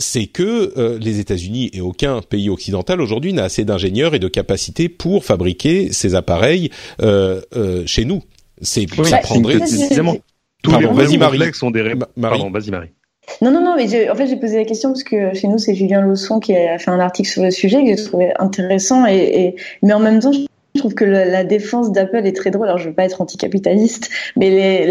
c'est que euh, les États-Unis et aucun pays occidental aujourd'hui n'a assez d'ingénieurs et de capacités pour fabriquer ces appareils euh, euh, chez nous. C'est ça prendrait précisément tous les vas-y Marie sont des Pardon, vas-y Marie. Non, non, non, mais en fait, j'ai posé la question parce que chez nous, c'est Julien Lausson qui a fait un article sur le sujet que j'ai trouvé intéressant et, et, mais en même temps, je trouve que la, défense d'Apple est très drôle. Alors, je veux pas être anticapitaliste, mais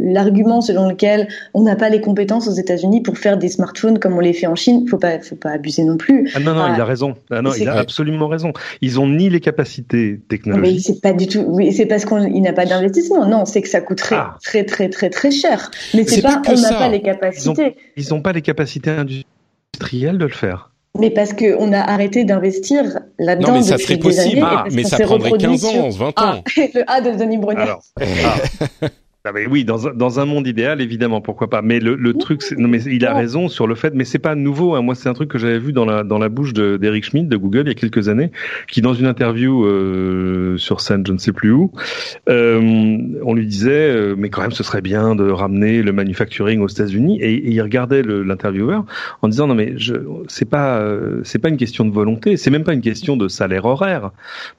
l'argument selon lequel on n'a pas les compétences aux États-Unis pour faire des smartphones comme on les fait en Chine, faut pas, faut pas abuser non plus. Ah non, non, il a raison. Ah non, il a absolument raison. Ils ont ni les capacités technologiques. Mais c'est pas du tout. Oui, c'est parce qu'il n'a pas d'investissement. Non, c'est que ça coûterait ah. très, très, très, très cher. Mais c'est pas, on n'a pas les capacités. Ils n'ont pas les capacités industrielles de le faire. Mais parce qu'on a arrêté d'investir là-dedans. Non, mais ça serait possible. Ah, mais ça prendrait 15 ans, 20 ans. Ah, le A de Denis Brogniart. Alors, ah. Ah oui, dans un, dans un monde idéal, évidemment, pourquoi pas. Mais le, le truc, non, mais il a raison sur le fait, mais c'est pas nouveau. Hein. Moi, c'est un truc que j'avais vu dans la dans la bouche d'Eric Schmidt de Google il y a quelques années, qui dans une interview euh, sur scène, je ne sais plus où, euh, on lui disait, euh, mais quand même, ce serait bien de ramener le manufacturing aux États-Unis. Et, il regardait l'intervieweur en disant, non mais je, c'est pas euh, c'est pas une question de volonté, c'est même pas une question de salaire horaire,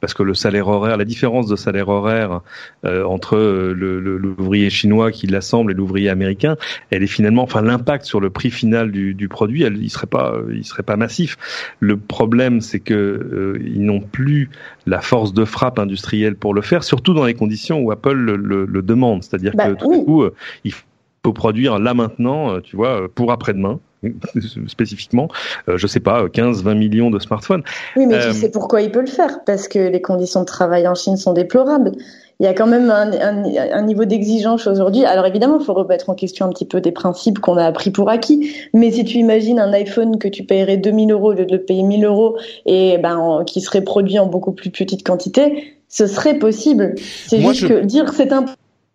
parce que le salaire horaire, la différence de salaire horaire euh, entre le l'ouvrier l'ouvrier chinois qui l'assemble et l'ouvrier américain, elle est finalement, enfin l'impact sur le prix final du, du produit, elle, il serait pas, il serait pas massif. Le problème, c'est que euh, ils n'ont plus la force de frappe industrielle pour le faire, surtout dans les conditions où Apple le, le, demande, c'est-à-dire bah que tout coup, il faut produire là maintenant, tu vois, pour après-demain. spécifiquement, euh, je sais pas, 15, 20 millions de smartphones. Oui, mais tu euh, sais pourquoi il peut le faire Parce que les conditions de travail en Chine sont déplorables. Il y a quand même un, un, niveau d'exigence aujourd'hui. Alors évidemment, il faut remettre en question un petit peu des principes qu'on a appris pour acquis. Mais si tu imagines un iPhone que tu paierais 2000 euros au lieu de le payer 1000 euros et ben qui serait produit en beaucoup plus petite quantité, ce serait possible. C'est juste que dire c'est un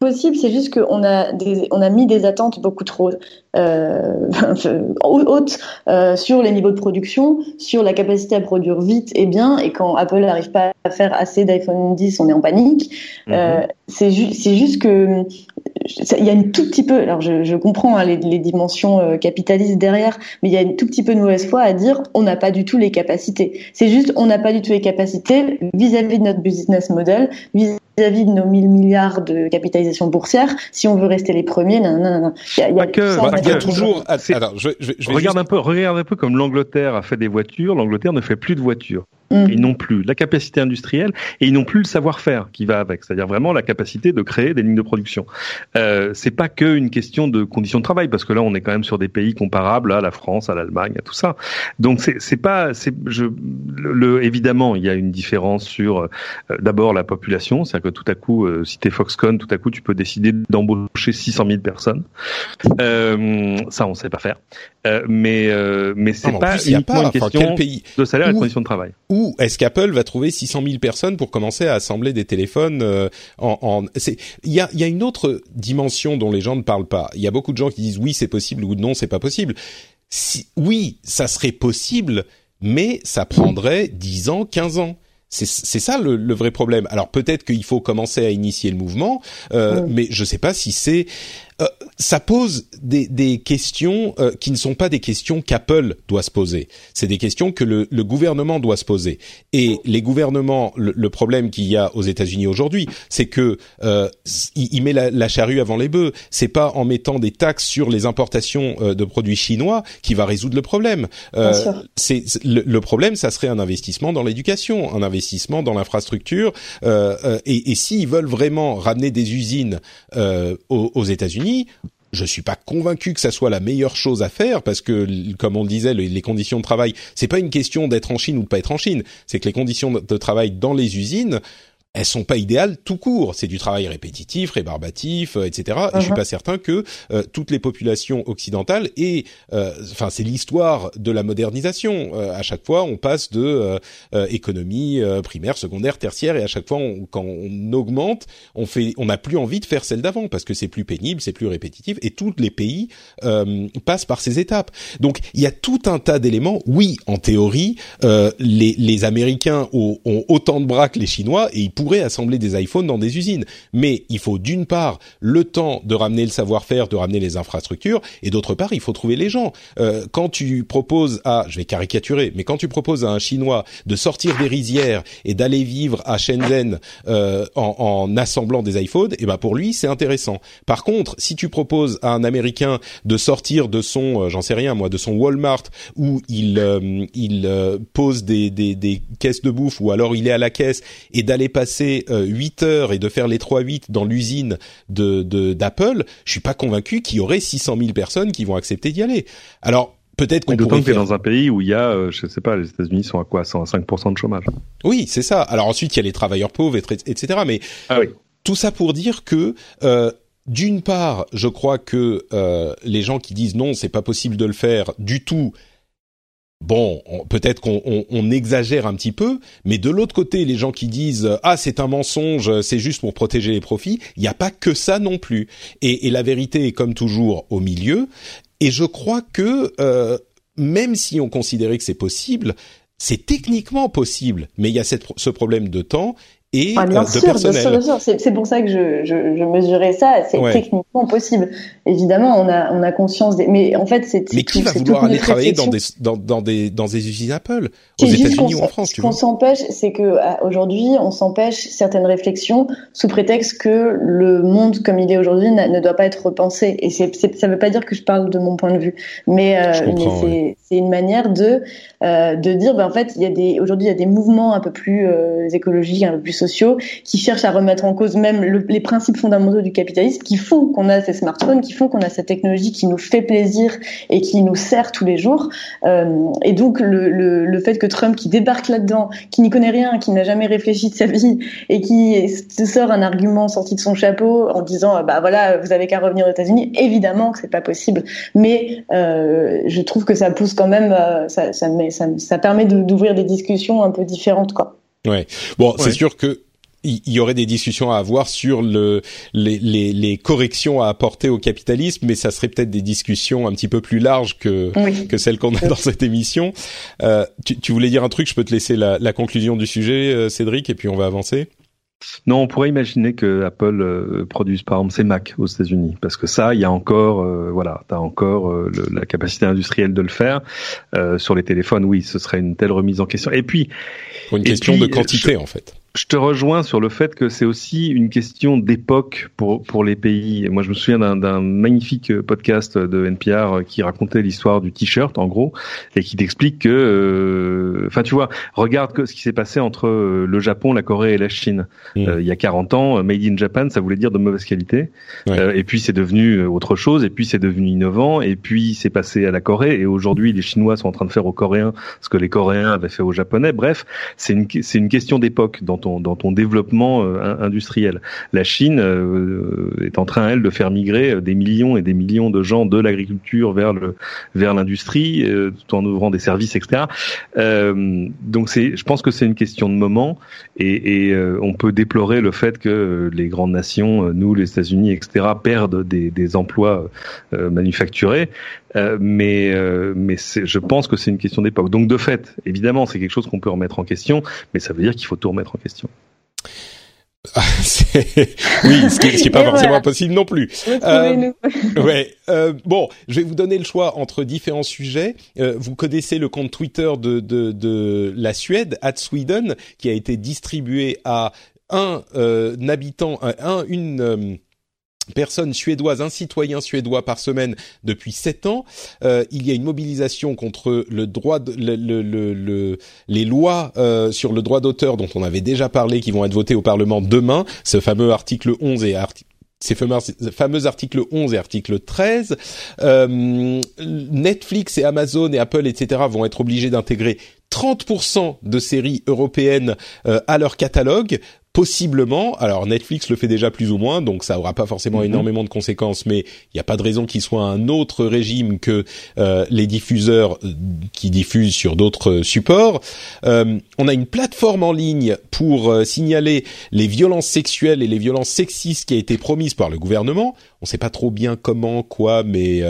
possible, c'est juste qu'on a des, on a mis des attentes beaucoup trop euh, hautes euh, sur les niveaux de production, sur la capacité à produire vite et bien. Et quand Apple n'arrive pas à faire assez d'iPhone 10, on est en panique. Mhm. Euh, c'est c'est juste que il y a une tout petit peu, alors je, je comprends hein, les, les, dimensions capitalistes derrière, mais il y a une tout petit peu de mauvaise foi à dire on n'a pas du tout les capacités. C'est juste on n'a pas du tout les capacités vis-à-vis de notre business model, vis-à-vis de nos 1000 milliards de capitalisation boursière, si on veut rester les premiers, non, non, non. Il y a, il y a, que, il y a toujours. Alors, je, je, je regarde un peu, regarde un peu comme l'Angleterre a fait des voitures. L'Angleterre ne fait plus de voitures. Mm. Ils n'ont plus la capacité industrielle et ils n'ont plus le savoir-faire qui va avec, c'est-à-dire vraiment la capacité de créer des lignes de production. Euh, c'est pas que une question de conditions de travail parce que là on est quand même sur des pays comparables à la France, à l'Allemagne, à tout ça. Donc c'est c'est pas c'est je le, évidemment il y a une différence sur euh, d'abord la population, c'est-à-dire que tout à coup euh, si t'es Foxconn, tout à coup tu peux décider d'embaucher 600 000 personnes. Euh, ça on sait pas faire. Euh, mais mais c'est pas uniquement une question de salaire et de conditions de travail est-ce qu'Apple va trouver 600 000 personnes pour commencer à assembler des téléphones euh, en, en... il y a, y a une autre dimension dont les gens ne parlent pas. Il y a beaucoup de gens qui disent oui c'est possible ou non c'est pas possible. Si, oui ça serait possible mais ça prendrait 10 ans 15 ans. C'est ça le, le, vrai problème. Alors peut-être qu'il faut commencer à initier le mouvement, euh, mais je sais pas si c'est euh, ça pose des, des questions euh, qui ne sont pas des questions qu'Apple doit se poser. C'est des questions que le, le, gouvernement doit se poser. Et les gouvernements, le, problème qu'il y a aux États-Unis aujourd'hui, c'est que euh, il, met la, la, charrue avant les bœufs. C'est pas en mettant des taxes sur les importations de produits chinois qui va résoudre le problème. c'est le, problème, ça serait un investissement dans l'éducation, un investissement dans l'infrastructure. et, et s'ils veulent vraiment ramener des usines aux, aux États-Unis je suis pas convaincu que ça soit la meilleure chose à faire parce que, comme on le disait, les conditions de travail, c'est pas une question d'être en Chine ou de pas être en Chine. C'est que les conditions de travail dans les usines, elles sont pas idéales tout court. C'est du travail répétitif, rébarbatif, euh, etc. Et je suis uh-huh. pas certain que euh, toutes les populations occidentales et euh, enfin c'est l'histoire de la modernisation. à chaque fois, on passe de économie primaire, secondaire, tertiaire, et à chaque fois, quand on augmente, on fait, on n'a plus envie de faire celle d'avant parce que c'est plus pénible, c'est plus répétitif, et tous les pays passent par ces étapes. Donc il y a tout un tas d'éléments. Oui, en théorie, les, les Américains ont, ont, autant de bras que les Chinois et ils pourrait assembler des iPhones dans des usines. Mais il faut d'une part le temps de ramener le savoir-faire, de ramener les infrastructures, et d'autre part, il faut trouver les gens. Euh, quand tu proposes à, je vais caricaturer, mais quand tu proposes à un Chinois de sortir des rizières et d'aller vivre à Shenzhen euh, en, en, assemblant des iPhones, et eh ben pour lui c'est intéressant. Par contre, si tu proposes à un Américain de sortir de son, euh, j'en sais rien moi, de son Walmart où il euh, il euh, pose des, des, des caisses de bouffe ou alors il est à la caisse et d'aller passer passer 8 euh, heures et de faire les 3-8 dans l'usine de d'Apple, je suis pas convaincu qu'il y aurait 600 000 personnes qui vont accepter d'y aller. Alors peut-être qu'on pourrait faire... dans un pays où il y a, euh, je sais pas, les États-Unis sont à quoi, 105% de chômage. Oui, c'est ça. Alors ensuite il y a les travailleurs pauvres, etc. Mais ah oui. tout ça pour dire que euh, d'une part, je crois que euh, les gens qui disent non, c'est pas possible de le faire du tout, bon, peut-être qu'on exagère un petit peu, mais de l'autre côté, les gens qui disent ah c'est un mensonge, c'est juste pour protéger les profits, il n'y a pas que ça non plus. Et, la vérité est comme toujours au milieu. Et je crois que euh, même si on considérait que c'est possible, c'est techniquement possible, mais il y a ce problème de temps et euh, de personnel. C'est pour ça que je, je, je mesurais ça. C'est techniquement possible. Évidemment, on a on a conscience des. Mais en fait, c'est. Mais qui va vouloir aller travailler dans des dans, dans des dans des usines Apple? Aux États-Unis ou en France Ce qu'on s'empêche, c'est que aujourd'hui, on s'empêche certaines réflexions sous prétexte que le monde comme il est aujourd'hui ne doit pas être repensé. Et c'est ça veut pas dire que je parle de mon point de vue, mais, euh, mais c'est une manière de euh, de dire, ben, en fait, il y a des aujourd'hui il y a des mouvements un peu plus euh, écologiques, un peu plus sociaux, qui cherchent à remettre en cause même les principes fondamentaux du capitalisme, qui font qu'on a ces smartphones, qui font qu'on a cette technologie qui nous fait plaisir et qui nous sert tous les jours. Euh, et donc le, fait que Trump qui débarque là-dedans, qui n'y connaît rien, qui n'a jamais réfléchi de sa vie et qui sort un argument sorti de son chapeau en disant bah voilà vous avez qu'à revenir aux États-Unis, évidemment que c'est pas possible, mais euh, je trouve que ça pousse quand même, euh, ça, ça, ça permet d'ouvrir des discussions un peu différentes quoi. Ouais. Bon, c'est sûr que il y aurait des discussions à avoir sur le, les, les, les, corrections à apporter au capitalisme, mais ça serait peut-être des discussions un petit peu plus larges que, que celles qu'on a dans cette émission. Euh, tu, tu, voulais dire un truc, je peux te laisser la, la conclusion du sujet, euh, Cédric, et puis on va avancer. Non, on pourrait imaginer que Apple euh, produise par exemple ses Mac aux États-Unis, parce que ça, il y a encore, euh, voilà, t'as encore euh, la capacité industrielle de le faire. Euh, sur les téléphones, oui, ce serait une telle remise en question. Et puis, pour une question de quantité, en fait je te rejoins sur le fait que c'est aussi une question d'époque pour pour les pays. Moi, je me souviens d'un magnifique podcast de NPR qui racontait l'histoire du t-shirt, en gros, et qui t'explique que, euh, enfin, tu vois, regarde que ce qui s'est passé entre euh, le Japon, la Corée et la Chine. Mmh. Euh, il y a 40 ans, Made in Japan, ça voulait dire de mauvaise qualité. et puis c'est devenu autre chose, et puis c'est devenu innovant, et puis c'est passé à la Corée, et aujourd'hui les Chinois sont en train de faire aux Coréens ce que les Coréens avaient fait aux Japonais. Bref, c'est une c'est une question d'époque dans dans ton développement euh, industriel. La Chine euh, est en train elle de faire migrer des millions et des millions de gens de l'agriculture vers le vers l'industrie euh, tout en ouvrant des services etc. donc c'est je pense que c'est une question de moment et, et on peut déplorer le fait que les grandes nations nous les États-Unis etc perdent des, des emplois manufacturés mais mais je pense que c'est une question d'époque. Donc de fait, évidemment, c'est quelque chose qu'on peut remettre en question, mais ça veut dire qu'il faut tout remettre en question. oui, ce qui, n'est pas forcément possible non plus. Euh, ouais. Euh, bon, je vais vous donner le choix entre différents sujets. Euh, vous connaissez le compte Twitter de, de, de la Suède, at Sweden, qui a été distribué à un, euh, habitant, un, une personnes suédoises, un citoyen suédois par semaine depuis sept ans. Euh, il y a une mobilisation contre les lois euh, sur le droit d'auteur dont on avait déjà parlé, qui vont être votées au Parlement demain. Ce fameux article 11 et article ces fameux, fameux articles 11 et article 13. Euh, Netflix et Amazon et Apple, etc. vont être obligés d'intégrer 30% de séries européennes à leur catalogue possiblement, alors Netflix le fait déjà plus ou moins, donc ça aura pas forcément mhm. énormément de conséquences, mais il n'y a pas de raison qu'il soit un autre régime que euh, les diffuseurs euh, qui diffusent sur d'autres supports. Euh, on a une plateforme en ligne pour signaler les violences sexuelles et les violences sexistes qui a été promise par le gouvernement. On sait pas trop bien comment, quoi, mais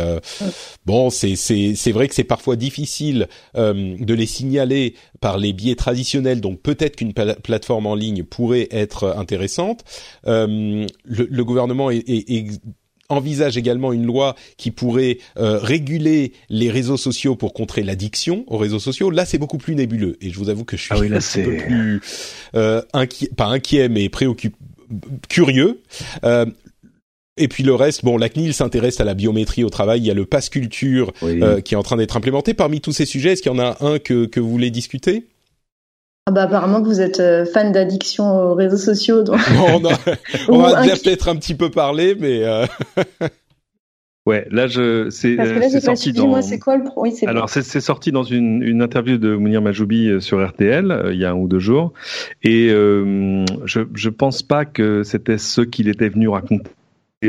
bon, c'est c'est c'est vrai que c'est parfois difficile de les signaler par les biais traditionnels, donc peut-être qu'une plateforme en ligne pourrait être intéressante. Euh, le, le, gouvernement est, est, envisage également une loi qui pourrait euh, réguler les réseaux sociaux pour contrer l'addiction aux réseaux sociaux. Là, c'est beaucoup plus nébuleux et je vous avoue que je suis ah oui, là, un peu plus euh, inquiet, pas inquiet, mais préoccupé, curieux. Euh, et puis le reste, bon, la CNIL s'intéresse à la biométrie au travail. Il y a le pass culture euh, qui est en train d'être implémenté. Parmi tous ces sujets, est-ce qu'il y en a un que, que vous voulez discuter? Ah bah apparemment que vous êtes euh, fan d'addiction aux réseaux sociaux. Donc... on, on va déjà peut-être un petit peu parler, mais. Euh... Ouais, là je c'est sorti dans. Moi, c'est quoi le pro Alors c'est sorti dans une, une interview de Mounir Majoubi euh, sur RTL il y a un ou deux jours, et euh, je je pense pas que c'était ce qu'il était venu raconter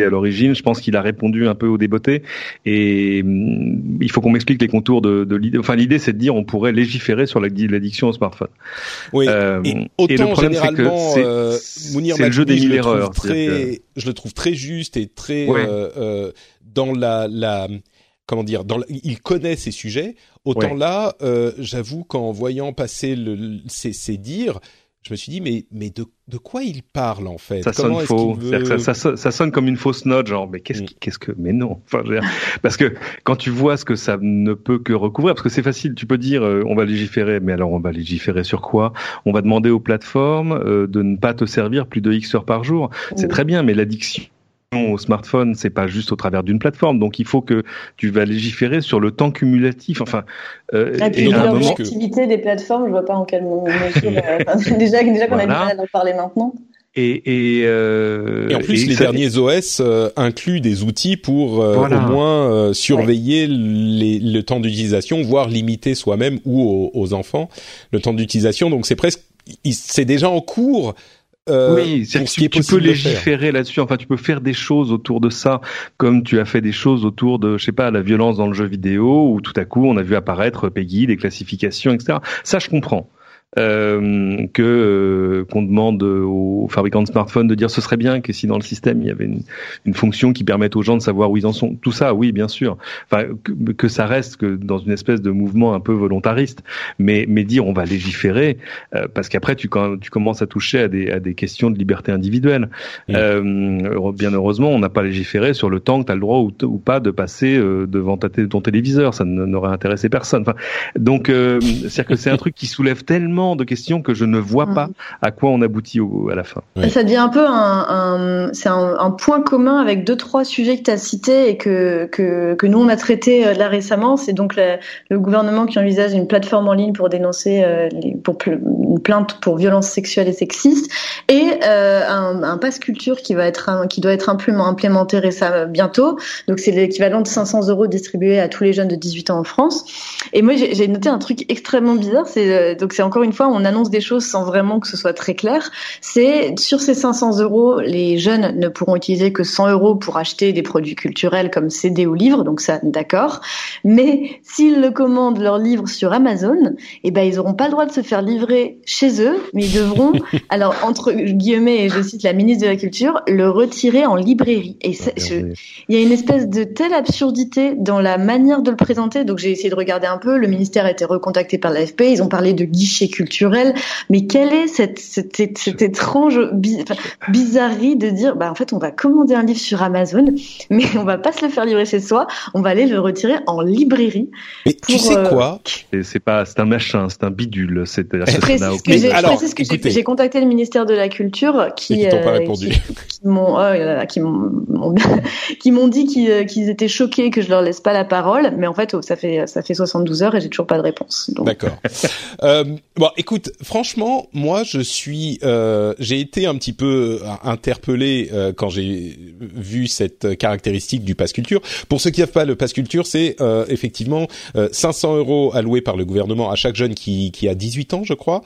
à l'origine. Je pense qu'il a répondu un peu aux débeautés. Et hum, il faut qu'on m'explique les contours de, de l'idée. Enfin, l'idée, c'est de dire on pourrait légiférer sur l'addiction au smartphone. Oui. Euh, et, autant le problème, c'est euh, le jeu des mille erreurs. Très, Je le trouve très juste et très euh, euh, dans la, la comment dire, dans il connaît ces sujets. Autant là, euh, j'avoue qu'en voyant passer le, ces, ces dires, je me suis dit mais mais de, de quoi il parle en fait? Ça sonne faux. Ça, ça, ça, sonne comme une fausse note, genre mais qu'est-ce qu'est-ce que mais non. Enfin, parce que quand tu vois ce que ça ne peut que recouvrir, parce que c'est facile, tu peux dire euh, on va légiférer, mais alors on va légiférer sur quoi? On va demander aux plateformes euh, de ne pas te servir plus de X heures par jour. C'est très bien, mais l'addiction au smartphone, c'est pas juste au travers d'une plateforme. Donc il faut que tu vas légiférer sur le temps cumulatif. Enfin, euh, et puis l'activité des plateformes, je vois pas en quelle mesure. Euh, déjà, déjà qu'on a du mal à en parler maintenant. Et, et, euh, et, en plus, les derniers OS euh, incluent des outils pour euh, au moins euh, surveiller les, le temps d'utilisation, voire limiter soi-même ou aux, aux, enfants le temps d'utilisation. Donc c'est presque, c'est déjà en cours euh, oui, c'est tu, tu peux légiférer là-dessus. Enfin, tu peux faire des choses autour de ça, comme tu as fait des choses autour de, je sais pas, la violence dans le jeu vidéo, où tout à coup on a vu apparaître Peggy, des classifications, etc. Ça, je comprends euh, que euh, qu'on demande aux fabricants de smartphones de dire ce serait bien que si dans le système il y avait une, une, fonction qui permette aux gens de savoir où ils en sont. Tout ça, oui, bien sûr. Enfin, que, que, ça reste que dans une espèce de mouvement un peu volontariste, mais mais dire on va légiférer euh, parce qu'après tu quand tu commences à toucher à des à des questions de liberté individuelle. Euh, bien heureusement, on n'a pas légiféré sur le temps que tu as le droit ou, ou, pas de passer euh, devant ta ton téléviseur. Ça n'aurait intéressé personne. Enfin, donc c'est-à-dire que c'est un truc qui soulève tellement de questions que je ne vois pas mm. à quoi on aboutit au, à la fin. Ça devient un peu un, un c'est un, un, point commun avec deux trois sujets que tu as cités et que, que, que nous on a traité euh, là récemment. C'est donc le gouvernement qui envisage une plateforme en ligne pour dénoncer euh, les, pour une plainte pour violences sexuelles et sexistes et euh, un, un pass culture qui va être un, qui doit être implémenté récemment bientôt. Donc c'est l'équivalent de 500 euros distribués à tous les jeunes de 18 ans en France. Et moi j'ai noté un truc extrêmement bizarre. C'est donc c'est encore une fois, on annonce des choses sans vraiment que ce soit très clair. C'est sur ces 500 euros, les jeunes ne pourront utiliser que 100 euros pour acheter des produits culturels comme CD ou livres, donc ça, d'accord. Mais s'ils le commandent leur livre sur Amazon, eh ben ils n'auront pas le droit de se faire livrer chez eux, mais ils devront, alors entre guillemets, et je cite la ministre de la Culture, le retirer en librairie. Et il y a une espèce de telle absurdité dans la manière de le présenter. Donc j'ai essayé de regarder un peu. Le ministère a été recontacté par l'AFP. Ils ont parlé de guichet culturel. Mais quelle est cette, cette, cette étrange bizarrerie de dire, bah, en fait, on va commander un livre sur Amazon, mais on va pas se le faire livrer chez soi, on va aller le retirer en librairie. Mais tu sais euh, quoi? C'est pas, c'est un machin, c'est un bidule. C'est précise que j'ai contacté le ministère de la Culture qui, euh, qui, m'ont, oh qui m'ont, qui m'ont dit euh, qu'ils, étaient choqués que je leur laisse pas la parole, mais en fait, oh, ça fait, ça fait 72 heures et j'ai toujours pas de réponse. D'accord. euh, bon, écoute, franchement, moi, je suis, euh, j'ai été un petit peu euh, interpellé euh, quand j'ai vu cette caractéristique du pass culture. Pour ceux qui savent pas, le pass culture, c'est euh, effectivement 500 euros alloués par le gouvernement à chaque jeune qui, qui a 18 ans, je crois,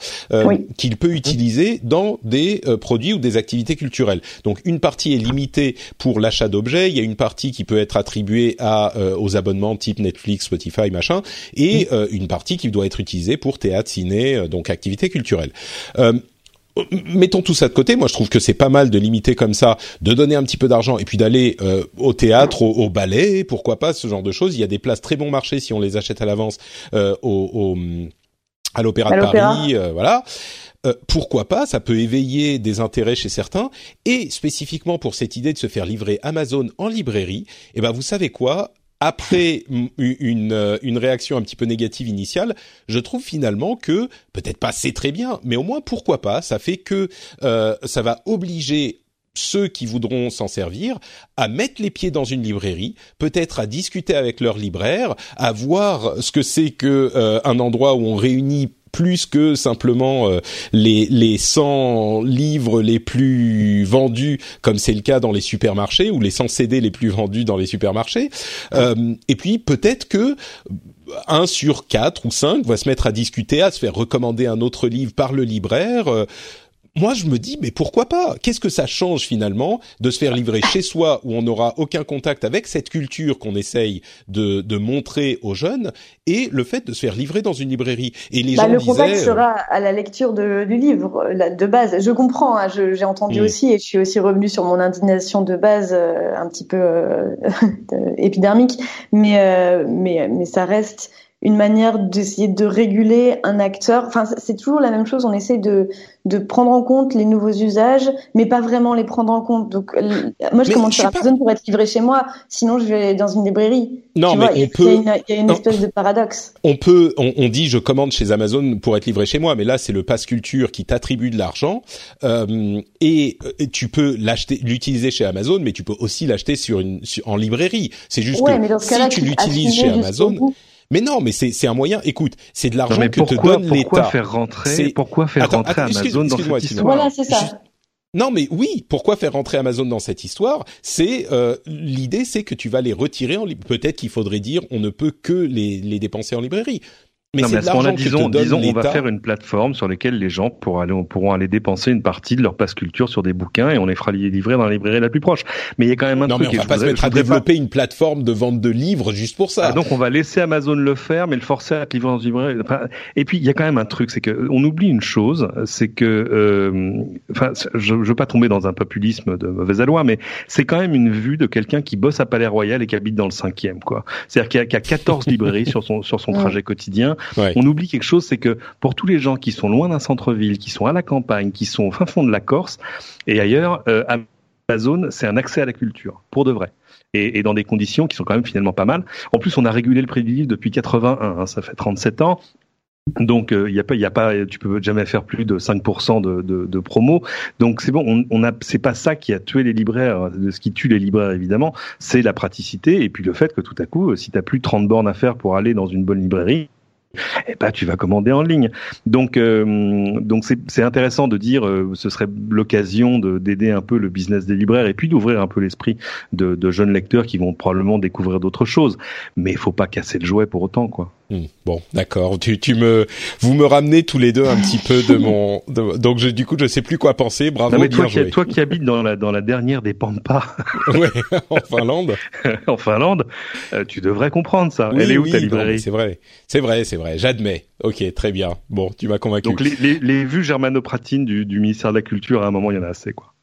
qu'il peut utiliser dans des produits ou des activités culturelles. Donc, une partie est limitée pour l'achat d'objets. Il y a une partie qui peut être attribuée à aux abonnements type Netflix, Spotify, machin, et une partie qui doit être utilisée pour théâtre, ciné, donc activités culturelles. Euh, mettons tout ça de côté. Moi, je trouve que c'est pas mal de limiter comme ça, de donner un petit peu d'argent et puis d'aller euh, au théâtre, au, ballet, pourquoi pas ce genre de choses. Il y a des places très bon marché si on les achète à l'avance euh, au, à l'Opéra de Paris, voilà. pourquoi pas Ça peut éveiller des intérêts chez certains. Et spécifiquement pour cette idée de se faire livrer Amazon en librairie, eh ben vous savez quoi? Après une, euh, une réaction un petit peu négative initiale, je trouve finalement que peut-être pas c'est très bien, mais au moins pourquoi pas, ça fait que euh, ça va obliger ceux qui voudront s'en servir à mettre les pieds dans une librairie, peut-être à discuter avec leur libraire, à voir ce que c'est que euh, un endroit où on réunit plus que simplement euh, les les 100 livres les plus vendus comme c'est le cas dans les supermarchés ou les 100 CD les plus vendus dans les supermarchés euh, et puis peut-être que un sur quatre ou cinq va se mettre à discuter, à se faire recommander un autre livre par le libraire. Euh, moi je me dis mais pourquoi pas? Qu'est-ce que ça change finalement de se faire livrer chez soi où on n'aura aucun contact avec cette culture qu'on essaye de, de, montrer aux jeunes et le fait de se faire livrer dans une librairie? Et les bah, gens le disaient contact sera à la lecture de, du livre de base. Je comprends, hein, j'ai entendu mm. aussi et je suis aussi revenu sur mon indignation de base euh, un petit peu euh, épidermique, mais euh, mais mais ça reste une manière d'essayer de réguler un acteur. Enfin, c'est toujours la même chose. On essaie de, de prendre en compte les nouveaux usages, mais pas vraiment les prendre en compte. Donc, moi, je commence sur Amazon pour être livré chez moi. Sinon, je vais dans une librairie. Non, mais on peut. Il y a une, espèce de paradoxe. On peut. On, dit, je commande chez Amazon pour être livré chez moi, mais là, c'est le pass culture qui t'attribue de l'argent euh, et, tu peux l'acheter, l'utiliser chez Amazon, mais tu peux aussi l'acheter sur une en librairie. C'est juste que si tu l'utilises chez Amazon. Mais non, mais c'est un moyen. Écoute, c'est de l'argent que te donne l'État. Pourquoi faire rentrer Pourquoi faire rentrer Amazon dans cette histoire Voilà, c'est ça. Non, mais oui. Pourquoi faire rentrer Amazon dans cette histoire? C'est euh, l'idée, c'est que tu vas les retirer. En Peut-être qu'il faudrait dire, on ne peut que les, les dépenser en librairie. Mais c'est de l'argent disons, disons on va faire une plateforme sur laquelle les gens pourront aller, pourront aller dépenser une partie de leur passe culture sur des bouquins et on les fera livrer dans la librairie la plus proche. Mais il y a quand même un non, truc. Mais on va pas se mettre à développer une plateforme de vente de livres juste pour ça. Ah, donc on va laisser Amazon le faire, mais le forcer à être livré dans une librairie. et puis il y a quand même un truc, c'est que on oublie une chose, c'est que, euh, enfin, je, je veux pas tomber dans un populisme de mauvaise loi, mais c'est quand même une vue de quelqu'un qui bosse à Palais Royal et qui habite dans le cinquième, quoi. C'est-à-dire qu'il y, a, 14 librairies sur son sur son trajet quotidien. On oublie quelque chose, c'est que pour tous les gens qui sont loin d'un centre-ville, qui sont à la campagne, qui sont au fin fond de la Corse et ailleurs, euh, Amazon, c'est un accès à la culture, pour de vrai. Et, dans des conditions qui sont quand même finalement pas mal. En plus, on a régulé le prix du livre depuis 81, hein, ça fait 37 ans. Donc il euh, y a pas, y a pas, tu peux jamais faire plus de 5% de, de, de, promo. Donc c'est bon, on, on a, c'est pas ça qui a tué les libraires. Ce qui tue les libraires évidemment, c'est la praticité et puis le fait que tout à coup, si t'as plus de 30 bornes à faire pour aller dans une bonne librairie, eh ben, tu vas commander en ligne. Donc, euh, donc c'est intéressant de dire, euh, ce serait l'occasion d'aider un peu le business des libraires et puis d'ouvrir un peu l'esprit de, de, jeunes lecteurs qui vont probablement découvrir d'autres choses. Mais il faut pas casser le jouet pour autant, quoi. Hmm. Bon, d'accord. Tu, tu me, vous me ramenez tous les deux un petit peu de mon, donc je, du coup, je sais plus quoi penser. Bravo, non, mais toi, Qui, toi qui habites dans la dans la dernière des Pampas. ouais, en Finlande. en Finlande, euh, tu devrais comprendre ça. Elle est où ta librairie? C'est vrai, c'est vrai, c'est vrai. J'admets. Ok, très bien. Bon, tu m'as convaincu. Donc les, les, les vues germanopratines du, du ministère de la Culture, à un moment, il y en a assez, quoi.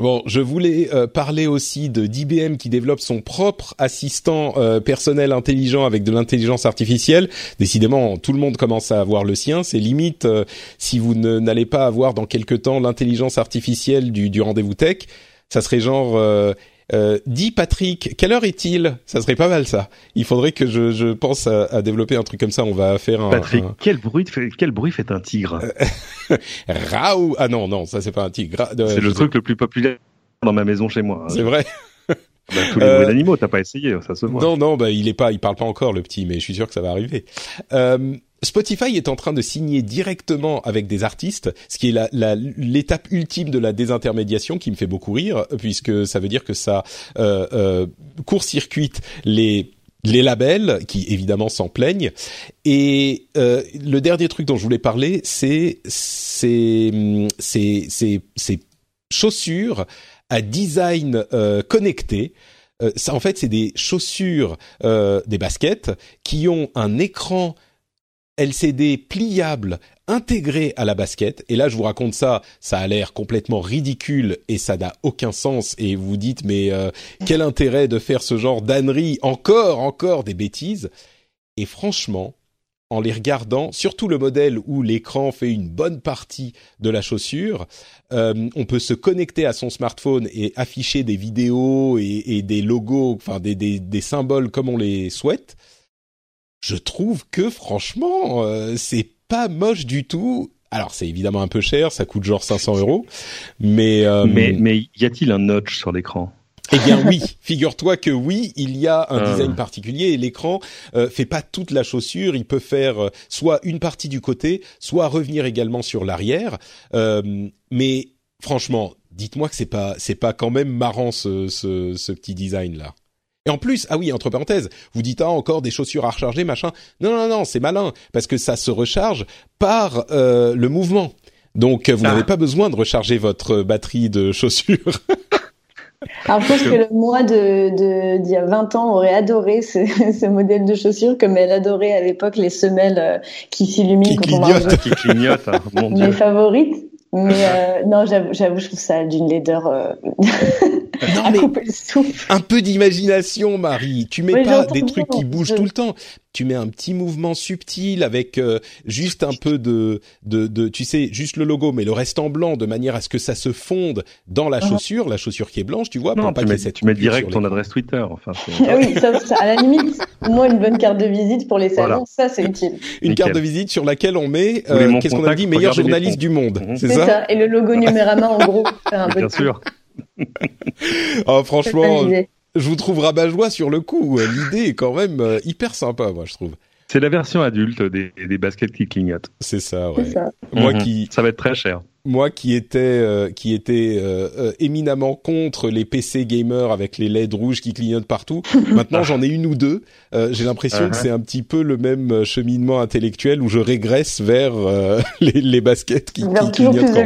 Bon, je voulais euh, parler aussi de d'IBM qui développe son propre assistant euh, personnel intelligent avec de l'intelligence artificielle. Décidément, tout le monde commence à avoir le sien. C'est limite euh, si vous n'allez pas avoir dans quelque temps l'intelligence artificielle du, du rendez-vous tech, ça serait genre euh, dis Patrick, quelle heure est-il? Ça serait pas mal ça. Il faudrait que je, je pense à, à, développer un truc comme ça. On va faire un. Patrick, quel bruit fait quel bruit fait un tigre? Raoult Ah non non, ça c'est pas un tigre. c'est le truc le plus populaire dans ma maison chez moi. Hein. C'est vrai. Bah, tous les bruits euh, d'animaux, t'as pas essayé, ça se voit. Non, non, bah il est pas, il parle pas encore le petit, mais je suis sûr que ça va arriver. Euh, Spotify est en train de signer directement avec des artistes, ce qui est l'étape ultime de la désintermédiation qui me fait beaucoup rire, puisque ça veut dire que ça euh, euh, court-circuite les les labels qui évidemment s'en plaignent. Et euh, le dernier truc dont je voulais parler c'est ces chaussures à design connecté. Ça, en fait, c'est des chaussures, des baskets qui ont un écran LCD pliable intégré à la basket. Et là, je vous raconte ça, ça a l'air complètement ridicule et ça n'a aucun sens. Et vous dites, mais euh, quel intérêt de faire ce genre d'ânerie Encore, encore des bêtises. Et franchement, en les regardant, surtout le modèle où l'écran fait une bonne partie de la chaussure, euh, on peut se connecter à son smartphone et afficher des vidéos et, des logos, enfin des, des, symboles comme on les souhaite je trouve que franchement, euh, c'est pas moche du tout. Alors c'est évidemment un peu cher, ça coûte genre 500 euros, mais euh, mais mais y a-t-il un notch sur l'écran? Eh bien oui, figure-toi que oui, il y a un ah. design particulier et l'écran euh, fait pas toute la chaussure, il peut faire euh, soit une partie du côté, soit revenir également sur l'arrière. mais franchement, dites-moi que c'est pas c'est pas quand même marrant ce, ce, ce petit design là. Et en plus, ah oui, entre parenthèses, vous dites ah encore des chaussures à recharger, machin. Non, non, non, c'est malin parce que ça se recharge par euh, le mouvement. Donc vous n'avez ah. pas besoin de recharger votre batterie de chaussures. Alors, je pense que le moi de d'il y a 20 ans aurait adoré ce, ce, modèle de chaussures comme elle adorait à l'époque les semelles euh, qui s'illuminent quand on marche. Qui clignotent, hein, Mes favorites. Mais euh, non, j'avoue, je trouve ça d'une laideur. Euh... non mais un peu d'imagination, Marie. Tu mets pas des trucs qui bougent tout le temps tu mets un petit mouvement subtil avec euh, juste un peu de, de, de, tu sais, juste le logo, mais le reste en blanc, de manière à ce que ça se fonde dans la uh-huh. chaussure, la chaussure qui est blanche, tu vois, non, tu, mets, tu mets direct ton adresse Twitter. Enfin, ah oui, ça, à la limite, moi une bonne carte de visite pour les salons, ça c'est utile. Une carte de visite sur laquelle on met, euh, qu'est-ce qu'on a dit, meilleur journaliste du monde, mhm. c'est ça, Et le logo Numérama en gros. Un Bien sûr. Oh, franchement, je vous trouve rabat-joie sur le coup. L'idée est quand même euh, hyper sympa, moi, je trouve. C'est la version adulte des, des baskets qui clignotent. C'est ça, ouais. Ça. Moi mhm. qui. Ça va être très cher. Moi qui étais euh, qui était euh, éminemment contre les PC gamers avec les LED rouges qui clignotent partout. Maintenant j'en ai une ou deux. J'ai l'impression que uh-huh. c'est un petit peu le même cheminement intellectuel où je régresse vers les, les, baskets qui, qui clignotent quand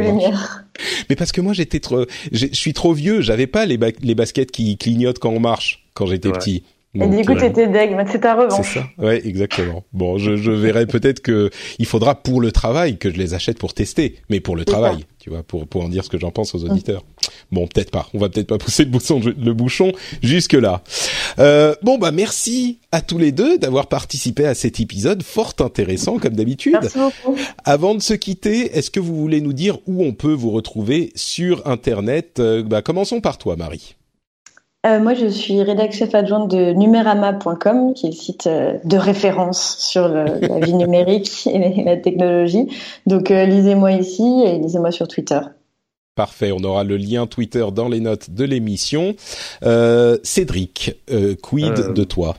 mais parce que moi j'étais trop, je suis trop vieux, j'avais pas les, les baskets qui clignotent quand on marche quand j'étais petit. Et du coup, t'étais deg, mais c'est ta revanche. C'est ça. Ouais, exactement. Bon, je, je verrai peut-être que il faudra pour le travail que je les achète pour tester, mais pour le travail, tu vois, pour pour en dire ce que j'en pense aux auditeurs. Bon, peut-être pas. On va peut-être pas pousser le bouchon, le bouchon jusque là. Euh, bon, bah merci à tous les deux d'avoir participé à cet épisode fort intéressant comme d'habitude. Avant de se quitter, est-ce que vous voulez nous dire où on peut vous retrouver sur Internet? Euh, Bah, commençons par toi, Marie. Euh, moi, je suis rédactrice chef adjointe de numérama.com, qui est le site euh, de référence sur le, la vie numérique et la technologie. Donc, euh, lisez-moi ici et lisez-moi sur Twitter. Parfait, on aura le lien Twitter dans les notes de l'émission. Euh, Cédric, quid de toi?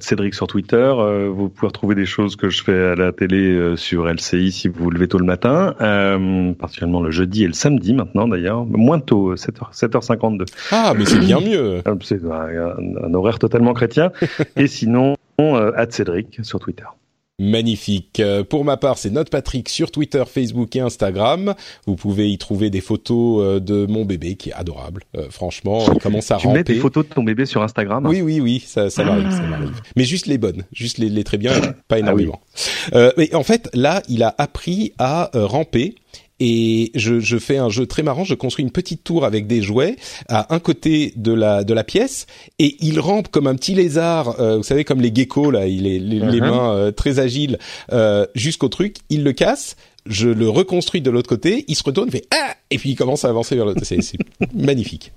Cédric sur Twitter. Euh, vous pouvez retrouver des choses que je fais à la télé euh, sur LCI si vous vous levez tôt le matin, euh, particulièrement le jeudi et le samedi maintenant d'ailleurs, moins tôt, 7h, 7h52. Ah, mais c'est bien mieux. C'est un, horaire totalement chrétien. et sinon, euh, Cédric sur Twitter. Magnifique. Euh, pour ma part, c'est Note Patrick sur Twitter, Facebook et Instagram. Vous pouvez y trouver des photos euh, de mon bébé qui est adorable. Euh, franchement, il commence à tu mets des photos de ton bébé sur Instagram Oui, oui, oui, ça, ça m'arrive, ça m'arrive. Mais juste les bonnes, juste les, les très bien, pas ah énormément. euh, mais en fait, là, il a appris à ramper et je, je, fais un jeu très marrant. Je construis une petite tour avec des jouets à un côté de la de la pièce et il rampe comme un petit lézard. Euh, vous savez comme les geckos là, il est les, uh-huh. mains euh, très agiles euh, jusqu'au truc. Il le casse je le reconstruis de l'autre côté, il se retourne, fait ah et puis il commence à avancer vers l'autre. C'est magnifique.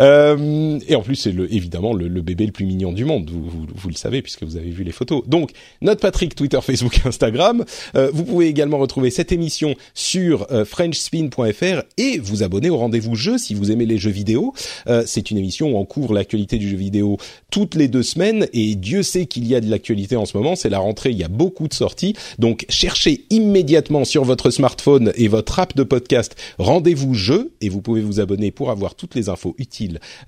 Euh, et en plus, c'est le, évidemment le, bébé le plus mignon du monde. Vous, vous, vous, le savez puisque vous avez vu les photos. Donc, notre Patrick, Twitter, Facebook, Instagram. Euh, vous pouvez également retrouver cette émission sur euh, FrenchSpin.fr et vous abonner au rendez-vous jeu si vous aimez les jeux vidéo. Euh, c'est une émission où on couvre l'actualité du jeu vidéo toutes les deux semaines et Dieu sait qu'il y a de l'actualité en ce moment. C'est la rentrée, il y a beaucoup de sorties. Donc, cherchez immédiatement sur votre smartphone et votre app de podcast Rendez-vous jeu et vous pouvez vous abonner pour avoir toutes les infos utiles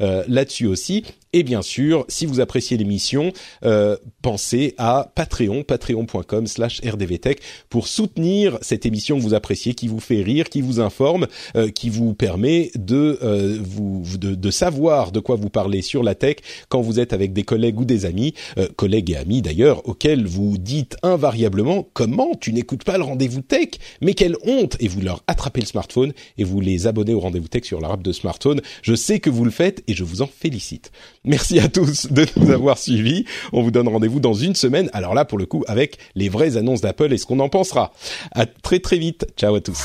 euh, là-dessus aussi. Et bien sûr, si vous appréciez l'émission, euh, pensez à Patreon, patreon.com slash rdvtech pour soutenir cette émission que vous appréciez, qui vous fait rire, qui vous informe, euh, qui vous permet de, euh, vous, de, de, savoir de quoi vous parlez sur la tech quand vous êtes avec des collègues ou des amis, collègues et amis d'ailleurs, auxquels vous dites invariablement comment tu n'écoutes pas le rendez-vous tech, mais quelle honte Et vous leur attrapez le smartphone et vous les abonnez au rendez-vous tech sur la app de smartphone. Je sais que vous le faites et je vous en félicite. Merci à tous de nous avoir suivis. On vous donne rendez-vous dans une semaine. Alors là, pour le coup, avec les vraies annonces d'Apple et ce qu'on en pensera. À très très vite. Ciao à tous.